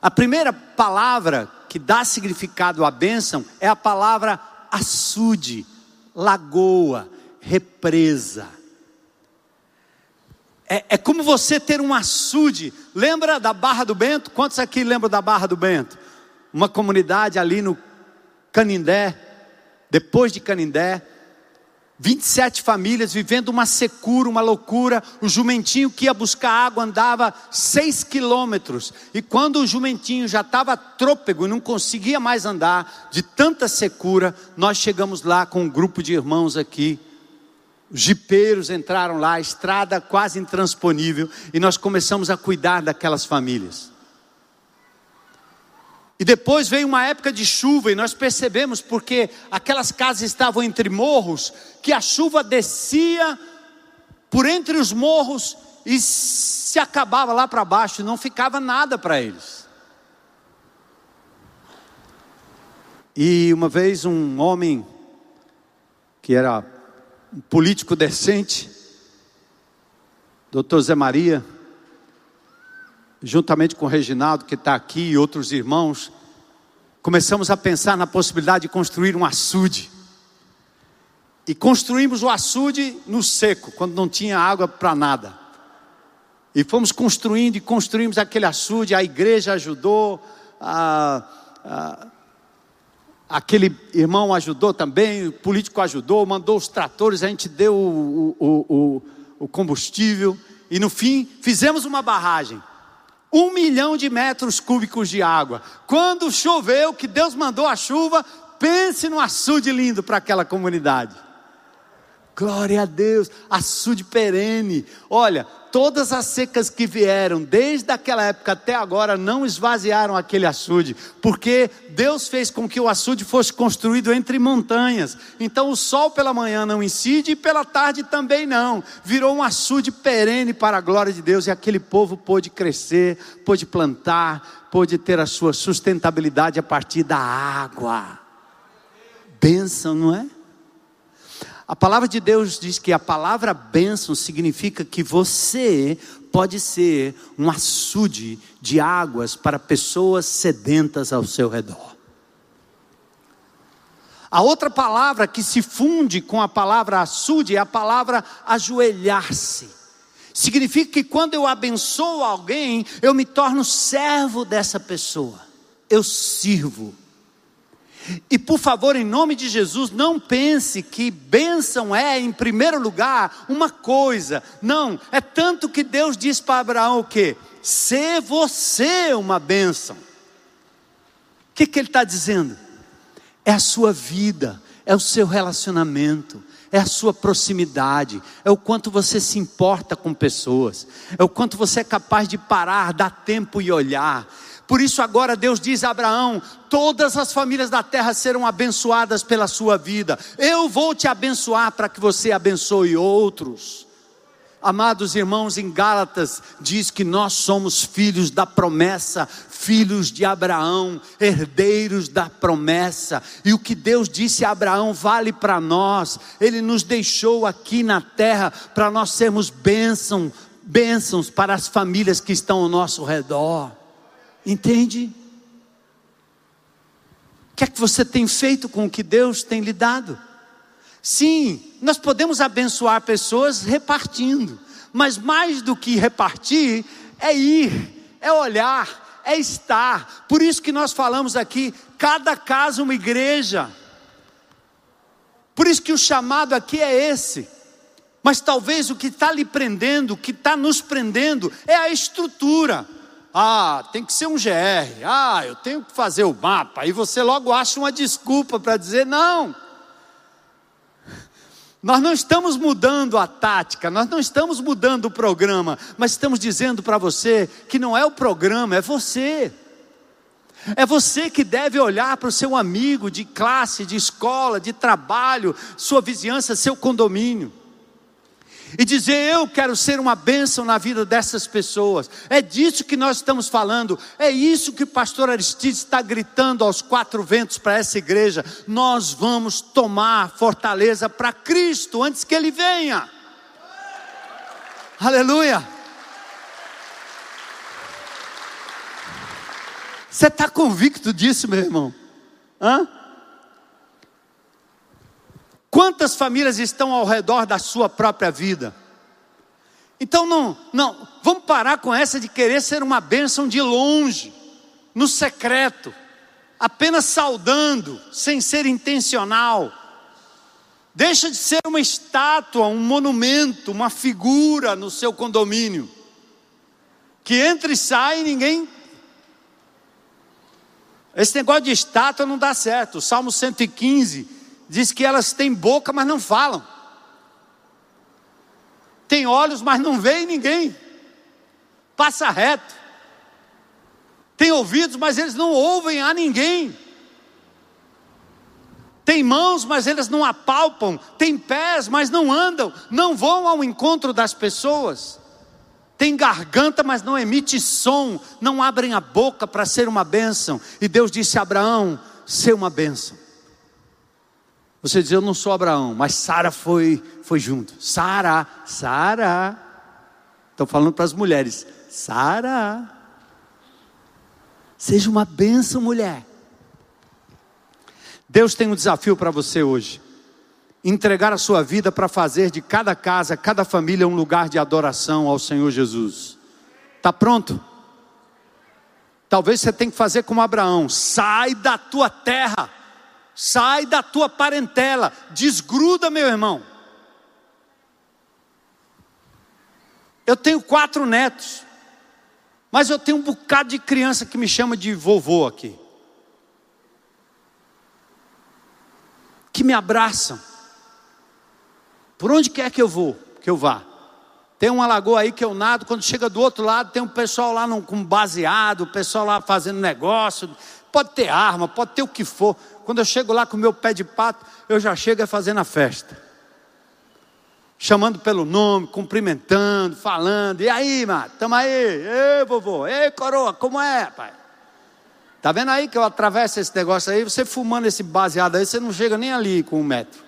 A primeira palavra que dá significado à bênção é a palavra açude, lagoa, represa. É, é, como você ter um açude. Lembra da Barra do Bento? Quantos aqui lembram da Barra do Bento? Uma comunidade ali no Canindé, depois de Canindé, 27 famílias vivendo uma secura, uma loucura. O jumentinho que ia buscar água andava 6 quilômetros. E quando o jumentinho já estava trôpego e não conseguia mais andar, de tanta secura, nós chegamos lá com um grupo de irmãos aqui. Os jipeiros entraram lá, estrada quase intransponível, e nós começamos a cuidar daquelas famílias. E depois veio uma época de chuva e nós percebemos porque aquelas casas estavam entre morros, que a chuva descia por entre os morros e se acabava lá para baixo, não ficava nada para eles. E uma vez um homem que era um político decente, doutor Zé Maria, juntamente com o Reginaldo, que está aqui, e outros irmãos, começamos a pensar na possibilidade de construir um açude. E construímos o açude no seco, quando não tinha água para nada. E fomos construindo e construímos aquele açude, a igreja ajudou, a, a, aquele irmão ajudou também, o político ajudou, mandou os tratores, a gente deu o, o, o, o combustível, e no fim fizemos uma barragem. Um milhão de metros cúbicos de água. Quando choveu, que Deus mandou a chuva, pense no açude lindo para aquela comunidade. Glória a Deus, açude perene. Olha, todas as secas que vieram, desde aquela época até agora, não esvaziaram aquele açude, porque Deus fez com que o açude fosse construído entre montanhas. Então o sol pela manhã não incide e pela tarde também não. Virou um açude perene para a glória de Deus e aquele povo pôde crescer, pôde plantar, pôde ter a sua sustentabilidade a partir da água. Bênção, não é? A palavra de Deus diz que a palavra bênção significa que você pode ser um açude de águas para pessoas sedentas ao seu redor. A outra palavra que se funde com a palavra açude é a palavra ajoelhar-se. Significa que quando eu abençoo alguém, eu me torno servo dessa pessoa. Eu sirvo. E por favor, em nome de Jesus, não pense que bênção é, em primeiro lugar, uma coisa. Não, é tanto que Deus diz para Abraão o quê? Ser você uma bênção. O que, que ele está dizendo? É a sua vida, é o seu relacionamento, é a sua proximidade, é o quanto você se importa com pessoas, é o quanto você é capaz de parar, dar tempo e olhar, por isso, agora Deus diz a Abraão: todas as famílias da terra serão abençoadas pela sua vida. Eu vou te abençoar para que você abençoe outros. Amados irmãos, em Gálatas diz que nós somos filhos da promessa, filhos de Abraão, herdeiros da promessa. E o que Deus disse a Abraão vale para nós. Ele nos deixou aqui na terra para nós sermos bênção, bênçãos para as famílias que estão ao nosso redor. Entende? O que é que você tem feito com o que Deus tem lhe dado? Sim, nós podemos abençoar pessoas repartindo, mas mais do que repartir, é ir, é olhar, é estar. Por isso que nós falamos aqui, cada casa uma igreja. Por isso que o chamado aqui é esse. Mas talvez o que está lhe prendendo, o que está nos prendendo, é a estrutura. Ah, tem que ser um GR. Ah, eu tenho que fazer o mapa. Aí você logo acha uma desculpa para dizer não. Nós não estamos mudando a tática, nós não estamos mudando o programa, mas estamos dizendo para você que não é o programa, é você. É você que deve olhar para o seu amigo de classe, de escola, de trabalho, sua vizinhança, seu condomínio e dizer: Eu quero ser uma bênção na vida dessas pessoas. É disso que nós estamos falando, é isso que o pastor Aristides está gritando aos quatro ventos para essa igreja. Nós vamos tomar fortaleza para Cristo antes que Ele venha. Aleluia. Você está convicto disso, meu irmão? Hã? Quantas famílias estão ao redor da sua própria vida? Então não, não, vamos parar com essa de querer ser uma bênção de longe, no secreto, apenas saudando, sem ser intencional. Deixa de ser uma estátua, um monumento, uma figura no seu condomínio, que entra e sai e ninguém. Esse negócio de estátua não dá certo. O Salmo 115 diz que elas têm boca, mas não falam. Tem olhos, mas não veem ninguém. Passa reto. Tem ouvidos, mas eles não ouvem a ninguém. Tem mãos, mas eles não apalpam. Tem pés, mas não andam. Não vão ao encontro das pessoas. Tem garganta, mas não emite som. Não abrem a boca para ser uma bênção. E Deus disse a Abraão: ser uma bênção. Você diz, eu não sou Abraão, mas Sara foi, foi junto. Sara, Sara. Estou falando para as mulheres. Sara. Seja uma benção, mulher. Deus tem um desafio para você hoje. Entregar a sua vida para fazer de cada casa, cada família um lugar de adoração ao Senhor Jesus. Está pronto? Talvez você tenha que fazer como Abraão: sai da tua terra, sai da tua parentela, desgruda, meu irmão. Eu tenho quatro netos. Mas eu tenho um bocado de criança que me chama de vovô aqui. Que me abraçam. Por onde quer que eu vou, que eu vá. Tem uma lagoa aí que eu nado, quando chega do outro lado, tem um pessoal lá com baseado, o pessoal lá fazendo negócio. Pode ter arma, pode ter o que for. Quando eu chego lá com o meu pé de pato, eu já chego fazendo a festa chamando pelo nome, cumprimentando, falando. E aí, mano, tamo aí. Ei, vovô. Ei, coroa, como é, pai? Tá vendo aí que eu atravesso esse negócio aí? Você fumando esse baseado aí, você não chega nem ali com um metro.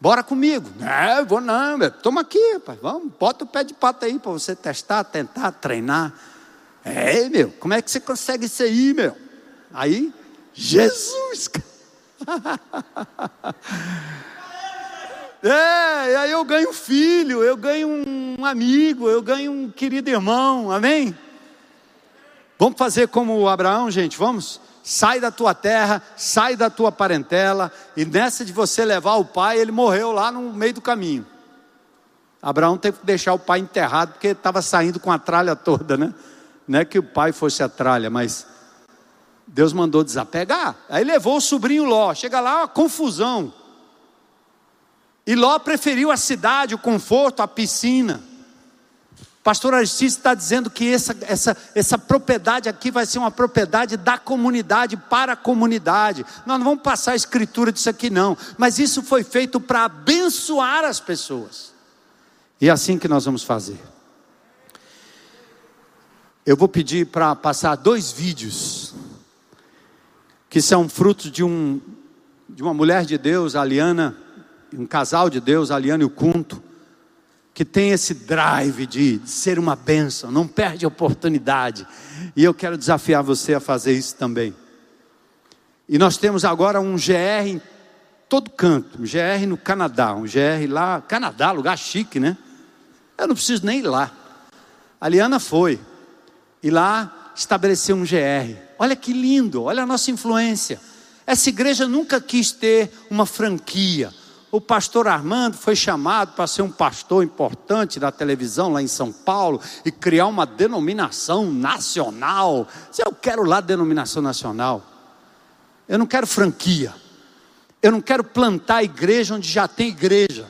Bora comigo. Não, vou não, meu. Toma aqui, pai. Vamos, bota o pé de pato aí para você testar, tentar, treinar. É, meu, como é que você consegue isso aí, meu? Aí, Jesus, É, e aí eu ganho um filho, eu ganho um amigo, eu ganho um querido irmão, amém? Vamos fazer como Abraão, gente, vamos? Sai da tua terra, sai da tua parentela, e nessa de você levar o pai, ele morreu lá no meio do caminho. Abraão teve que deixar o pai enterrado, porque estava saindo com a tralha toda, né? Não é que o pai fosse a tralha, mas Deus mandou desapegar. Aí levou o sobrinho Ló, chega lá, uma confusão. E Ló preferiu a cidade, o conforto, a piscina. Pastor Aristides está dizendo que essa, essa, essa propriedade aqui vai ser uma propriedade da comunidade para a comunidade. Nós não vamos passar a escritura disso aqui, não. Mas isso foi feito para abençoar as pessoas. E é assim que nós vamos fazer. Eu vou pedir para passar dois vídeos que são frutos de, um, de uma mulher de Deus, a Liana um casal de Deus, a Aliane e o Cunto, que tem esse drive de ser uma bênção, não perde a oportunidade. E eu quero desafiar você a fazer isso também. E nós temos agora um GR em todo canto, um GR no Canadá, um GR lá, Canadá, lugar chique, né? Eu não preciso nem ir lá. A Liana foi e lá estabeleceu um GR. Olha que lindo, olha a nossa influência. Essa igreja nunca quis ter uma franquia, o pastor Armando foi chamado para ser um pastor importante da televisão lá em São Paulo e criar uma denominação nacional. Eu quero lá denominação nacional. Eu não quero franquia. Eu não quero plantar igreja onde já tem igreja.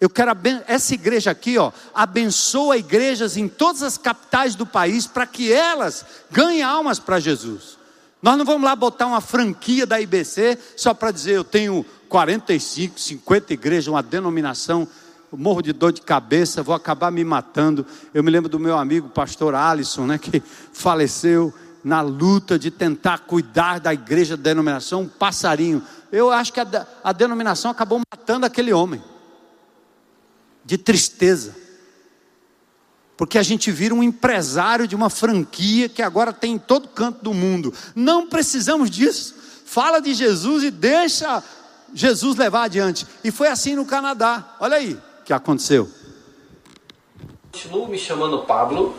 Eu quero essa igreja aqui, ó, abençoa igrejas em todas as capitais do país para que elas ganhem almas para Jesus. Nós não vamos lá botar uma franquia da IBC só para dizer eu tenho 45, 50 igrejas, uma denominação, morro de dor de cabeça, vou acabar me matando. Eu me lembro do meu amigo pastor Alisson, né, que faleceu na luta de tentar cuidar da igreja da denominação, um passarinho. Eu acho que a, a denominação acabou matando aquele homem, de tristeza. Porque a gente vira um empresário de uma franquia que agora tem em todo canto do mundo. Não precisamos disso. Fala de Jesus e deixa Jesus levar adiante. E foi assim no Canadá. Olha aí o que aconteceu. Continuo me chamando Pablo.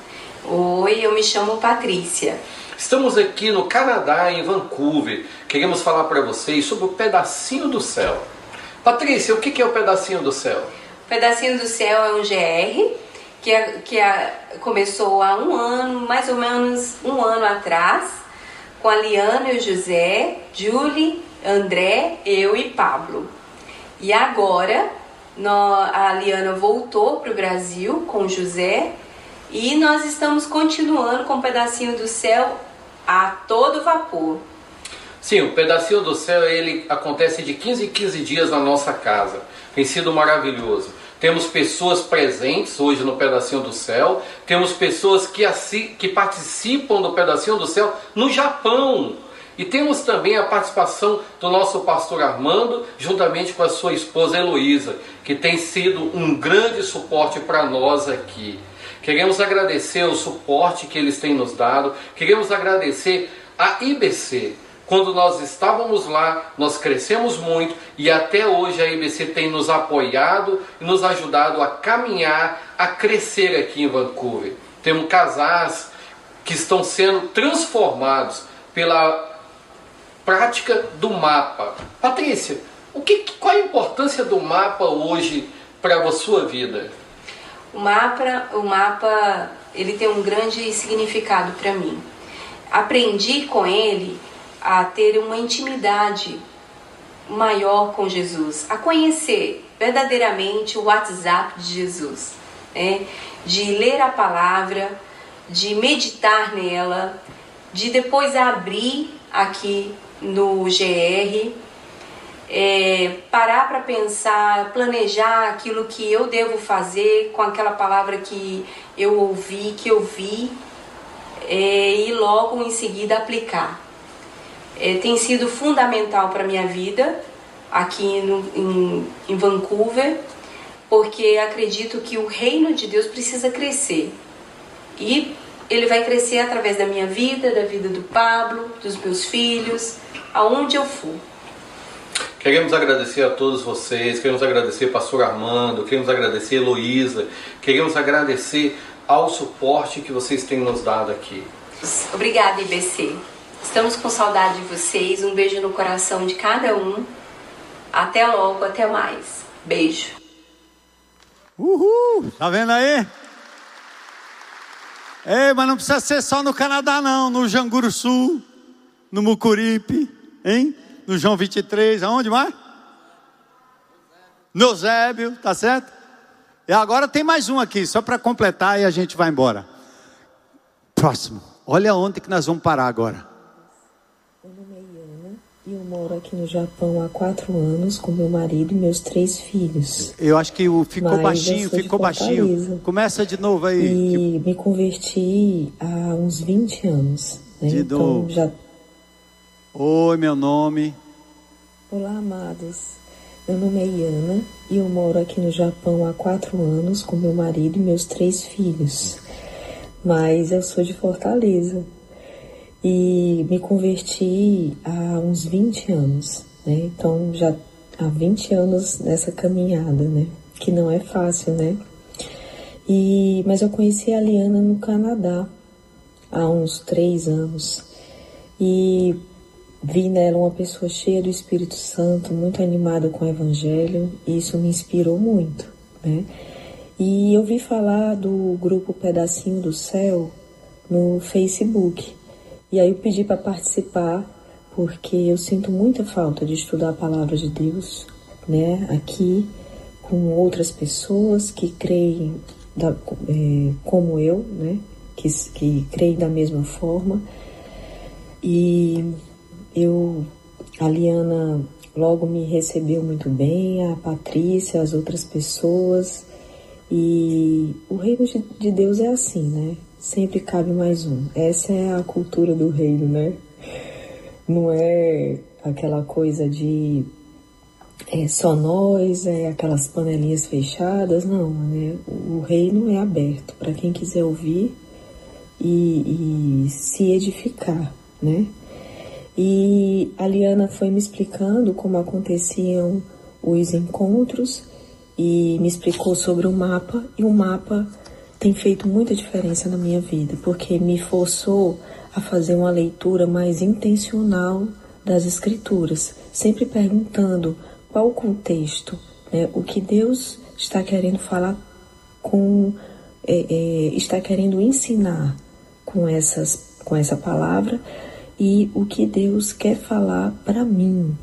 Oi, eu me chamo Patrícia. Estamos aqui no Canadá, em Vancouver. Queremos falar para vocês sobre o pedacinho do céu. Patrícia, o que é o pedacinho do céu? Pedacinho do céu é um GR que, é, que é, começou há um ano, mais ou menos um ano atrás, com a Liana e o José, Julie André, eu e Pablo. E agora a Liana voltou para o Brasil com o José e nós estamos continuando com o pedacinho do céu a todo vapor. Sim, o pedacinho do céu ele acontece de 15 em 15 dias na nossa casa. Tem sido maravilhoso. Temos pessoas presentes hoje no pedacinho do céu. Temos pessoas que, que participam do pedacinho do céu no Japão. E temos também a participação do nosso pastor Armando, juntamente com a sua esposa Heloísa, que tem sido um grande suporte para nós aqui. Queremos agradecer o suporte que eles têm nos dado. Queremos agradecer a IBC. Quando nós estávamos lá, nós crescemos muito e até hoje a IBC tem nos apoiado e nos ajudado a caminhar, a crescer aqui em Vancouver. Temos casais que estão sendo transformados pela prática do mapa. Patrícia, o que, qual a importância do mapa hoje para a sua vida? O mapa, o mapa, ele tem um grande significado para mim. Aprendi com ele a ter uma intimidade maior com Jesus, a conhecer verdadeiramente o WhatsApp de Jesus, né? de ler a palavra, de meditar nela, de depois abrir aqui no GR, é, parar para pensar, planejar aquilo que eu devo fazer com aquela palavra que eu ouvi, que eu vi, é, e logo em seguida aplicar. É, tem sido fundamental para minha vida aqui no, em, em Vancouver, porque acredito que o reino de Deus precisa crescer. E ele vai crescer através da minha vida, da vida do Pablo, dos meus filhos, aonde eu for. Queremos agradecer a todos vocês, queremos agradecer Pastor Armando, queremos agradecer Heloísa, queremos agradecer ao suporte que vocês têm nos dado aqui. Obrigada, IBC. Estamos com saudade de vocês. Um beijo no coração de cada um. Até logo, até mais. Beijo. Uhul! Tá vendo aí? Ei, mas não precisa ser só no Canadá, não. No Janguru Sul, no Mucuripe, hein? No João 23, aonde mais? No Zébio, tá certo? E agora tem mais um aqui, só para completar e a gente vai embora. Próximo. Olha onde que nós vamos parar agora. Meu nome é Iana e eu moro aqui no Japão há quatro anos com meu marido e meus três filhos. Eu acho que ficou Mas baixinho, ficou baixinho. Começa de novo aí. E me converti há uns 20 anos. Né? De então novo. já Oi, meu nome. Olá, amados. Meu nome é Iana e eu moro aqui no Japão há quatro anos com meu marido e meus três filhos. Mas eu sou de Fortaleza e me converti há uns 20 anos, né? Então já há 20 anos nessa caminhada, né? Que não é fácil, né? E, mas eu conheci a Liana no Canadá há uns três anos. E Vi nela uma pessoa cheia do Espírito Santo, muito animada com o Evangelho, e isso me inspirou muito, né? E eu vi falar do grupo Pedacinho do Céu no Facebook. E aí eu pedi para participar, porque eu sinto muita falta de estudar a palavra de Deus, né? Aqui com outras pessoas que creem da, é, como eu, né? Que, que creem da mesma forma. E eu, a Liana logo me recebeu muito bem, a Patrícia, as outras pessoas. E o reino de Deus é assim, né? Sempre cabe mais um. Essa é a cultura do reino, né? Não é aquela coisa de é só nós, é aquelas panelinhas fechadas, não, né? O reino é aberto para quem quiser ouvir e, e se edificar, né? E a Liana foi me explicando como aconteciam os encontros e me explicou sobre o mapa. E o mapa tem feito muita diferença na minha vida, porque me forçou a fazer uma leitura mais intencional das Escrituras, sempre perguntando qual o contexto, né, o que Deus está querendo falar com, é, é, está querendo ensinar com essas, com essa palavra e o que Deus quer falar para mim.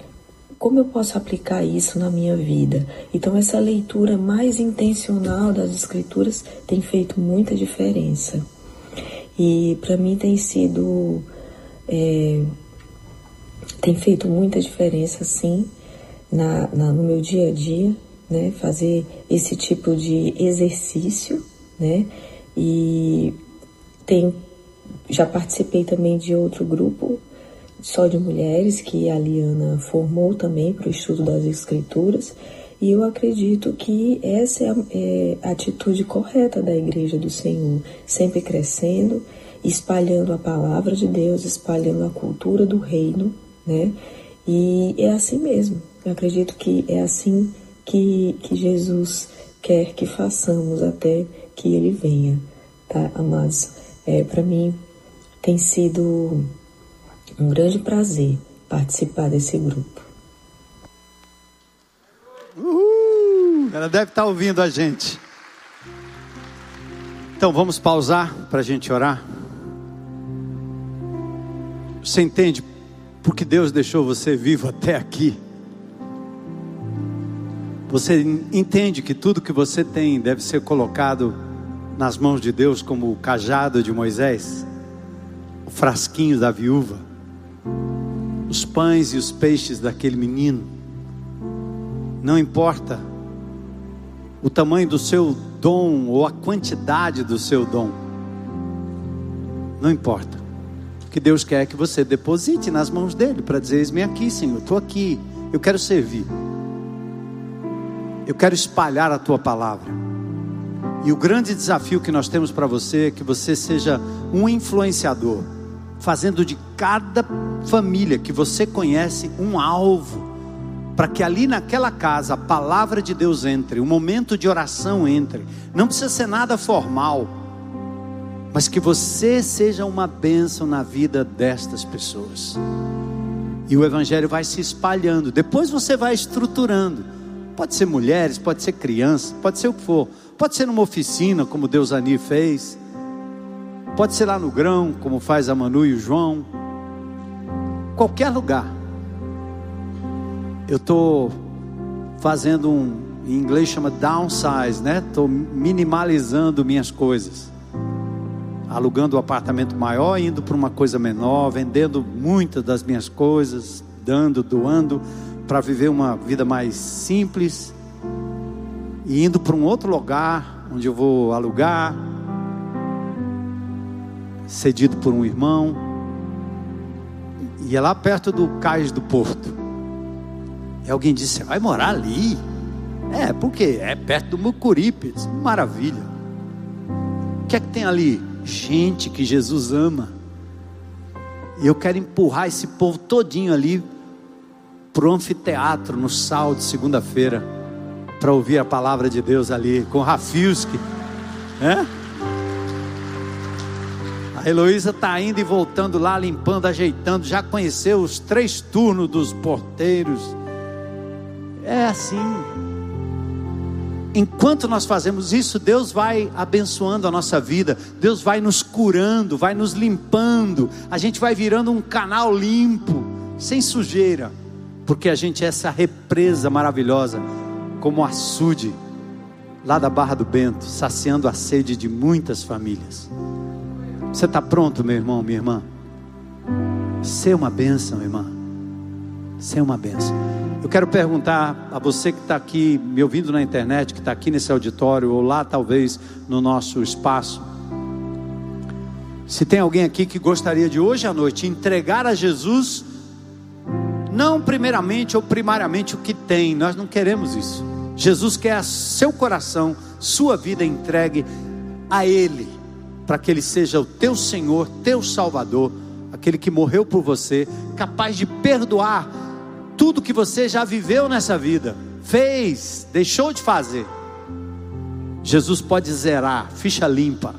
Como eu posso aplicar isso na minha vida? Então, essa leitura mais intencional das Escrituras tem feito muita diferença. E para mim tem sido. É, tem feito muita diferença, sim, na, na, no meu dia a dia, né? Fazer esse tipo de exercício, né? E tem já participei também de outro grupo só de mulheres que a Liana formou também para o estudo das escrituras E eu acredito que essa é a, é a atitude correta da Igreja do Senhor, sempre crescendo, espalhando a palavra de Deus, espalhando a cultura do reino, né? E é assim mesmo. Eu acredito que é assim que, que Jesus quer que façamos até que Ele venha, tá, amados? É, Para mim tem sido um grande prazer participar desse grupo. Uhul! Ela deve estar ouvindo a gente. Então vamos pausar para a gente orar. Você entende porque Deus deixou você vivo até aqui? Você entende que tudo que você tem deve ser colocado nas mãos de Deus, como o cajado de Moisés, o frasquinho da viúva, os pães e os peixes daquele menino. Não importa o tamanho do seu dom ou a quantidade do seu dom, não importa. O que Deus quer é que você deposite nas mãos dele para dizer: Eis-me aqui, Senhor, estou aqui, eu quero servir. Eu quero espalhar a tua palavra. E o grande desafio que nós temos para você é que você seja um influenciador, fazendo de cada família que você conhece um alvo, para que ali naquela casa a palavra de Deus entre, o momento de oração entre. Não precisa ser nada formal, mas que você seja uma bênção na vida destas pessoas. E o evangelho vai se espalhando. Depois você vai estruturando. Pode ser mulheres, pode ser criança, pode ser o que for. Pode ser numa oficina, como Deus Ani fez. Pode ser lá no grão, como faz a Manu e o João. Qualquer lugar. Eu estou fazendo um, em inglês chama downsize, né? Estou minimalizando minhas coisas. Alugando um apartamento maior, indo para uma coisa menor, vendendo muitas das minhas coisas, dando, doando para viver uma vida mais simples e indo para um outro lugar onde eu vou alugar, cedido por um irmão, e é lá perto do cais do porto. E alguém disse: Você vai morar ali? É, porque é perto do Mucuripe. Maravilha. O que é que tem ali? Gente que Jesus ama. E eu quero empurrar esse povo todinho ali para o anfiteatro no sal de segunda-feira para ouvir a palavra de Deus ali com Rafilski. É? Heloísa está indo e voltando lá, limpando, ajeitando. Já conheceu os três turnos dos porteiros. É assim. Enquanto nós fazemos isso, Deus vai abençoando a nossa vida, Deus vai nos curando, vai nos limpando, a gente vai virando um canal limpo, sem sujeira porque a gente é essa represa maravilhosa, como o açude lá da Barra do Bento, saciando a sede de muitas famílias. Você está pronto, meu irmão, minha irmã? Ser uma bênção, irmã. Ser uma bênção. Eu quero perguntar a você que está aqui me ouvindo na internet, que está aqui nesse auditório, ou lá talvez no nosso espaço. Se tem alguém aqui que gostaria de hoje à noite entregar a Jesus não primeiramente ou primariamente o que tem, nós não queremos isso. Jesus quer seu coração, sua vida entregue a Ele, para que Ele seja o teu Senhor, teu Salvador, aquele que morreu por você, capaz de perdoar tudo que você já viveu nessa vida, fez, deixou de fazer. Jesus pode zerar, ficha limpa,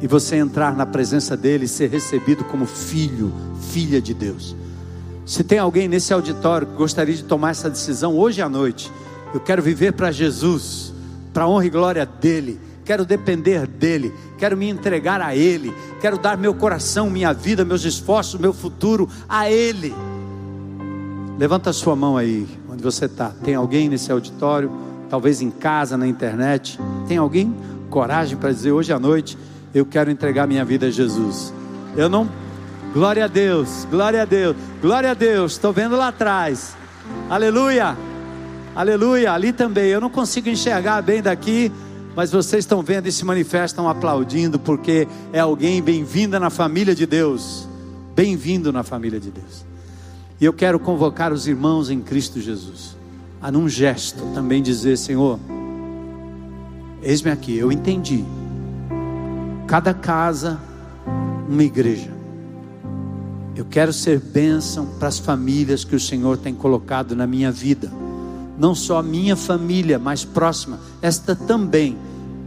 e você entrar na presença dele e ser recebido como filho, filha de Deus. Se tem alguém nesse auditório que gostaria de tomar essa decisão hoje à noite, eu quero viver para Jesus, para a honra e glória dEle, quero depender dEle, quero me entregar a Ele, quero dar meu coração, minha vida, meus esforços, meu futuro a Ele. Levanta a sua mão aí, onde você está. Tem alguém nesse auditório, talvez em casa, na internet? Tem alguém? Coragem para dizer hoje à noite: eu quero entregar minha vida a Jesus. Eu não Glória a Deus, glória a Deus, glória a Deus. Estou vendo lá atrás. Aleluia, aleluia. Ali também. Eu não consigo enxergar bem daqui, mas vocês estão vendo e se manifestam aplaudindo, porque é alguém bem-vinda na família de Deus. Bem-vindo na família de Deus. E eu quero convocar os irmãos em Cristo Jesus. a num gesto também dizer: Senhor, eis-me aqui, eu entendi. Cada casa, uma igreja. Eu quero ser bênção para as famílias que o Senhor tem colocado na minha vida. Não só a minha família mais próxima, esta também,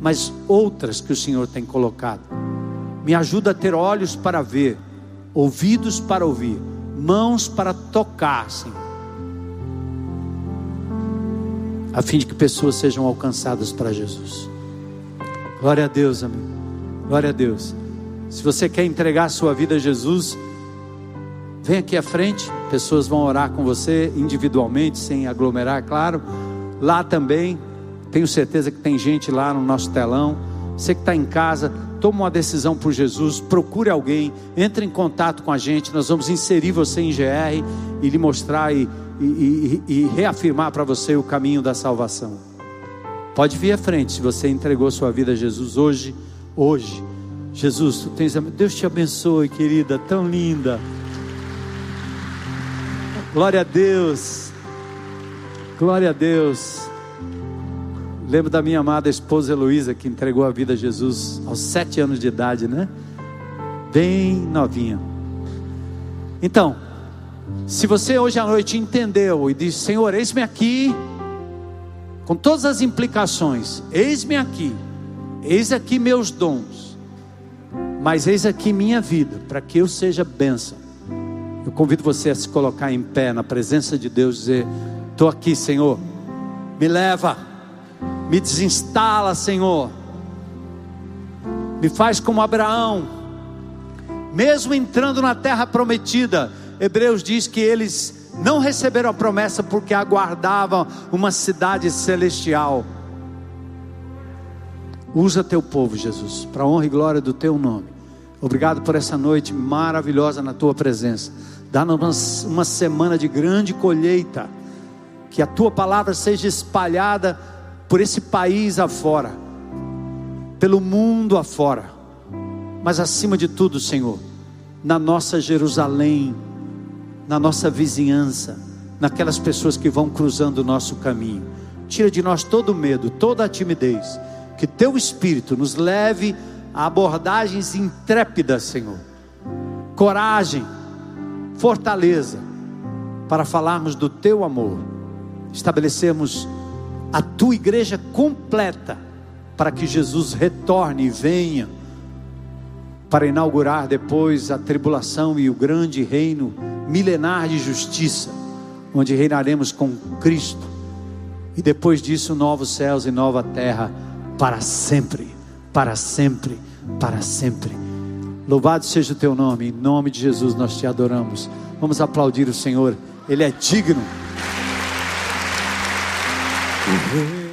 mas outras que o Senhor tem colocado. Me ajuda a ter olhos para ver, ouvidos para ouvir, mãos para tocar, Senhor a fim de que pessoas sejam alcançadas para Jesus. Glória a Deus, amigo. Glória a Deus. Se você quer entregar a sua vida a Jesus, vem aqui à frente. Pessoas vão orar com você individualmente, sem aglomerar, claro. Lá também, tenho certeza que tem gente lá no nosso telão. Você que está em casa, toma uma decisão por Jesus, procure alguém, entre em contato com a gente. Nós vamos inserir você em GR e lhe mostrar e e, e, e reafirmar para você o caminho da salvação. Pode vir à frente se você entregou sua vida a Jesus hoje. Hoje, Jesus, tu tens. Deus te abençoe, querida, tão linda. Glória a Deus. Glória a Deus. Lembro da minha amada esposa Heloísa, que entregou a vida a Jesus aos sete anos de idade, né? Bem novinha. Então, se você hoje à noite entendeu e disse: Senhor, eis-me aqui, com todas as implicações, eis-me aqui, eis aqui meus dons, mas eis aqui minha vida, para que eu seja bênção. Eu convido você a se colocar em pé na presença de Deus e dizer: Estou aqui, Senhor, me leva, me desinstala, Senhor, me faz como Abraão, mesmo entrando na terra prometida Hebreus diz que eles não receberam a promessa porque aguardavam uma cidade celestial. Usa teu povo, Jesus, para honra e glória do teu nome. Obrigado por essa noite maravilhosa na tua presença. Dá-nos uma semana de grande colheita. Que a tua palavra seja espalhada por esse país afora, pelo mundo afora. Mas acima de tudo, Senhor, na nossa Jerusalém na nossa vizinhança, naquelas pessoas que vão cruzando o nosso caminho. Tira de nós todo o medo, toda a timidez. Que teu espírito nos leve a abordagens intrépidas, Senhor. Coragem, fortaleza para falarmos do teu amor. Estabelecermos a tua igreja completa para que Jesus retorne e venha para inaugurar depois a tribulação e o grande reino milenar de justiça, onde reinaremos com Cristo, e depois disso, novos céus e nova terra, para sempre, para sempre, para sempre. Louvado seja o teu nome, em nome de Jesus nós te adoramos. Vamos aplaudir o Senhor, Ele é digno. Mm-hmm.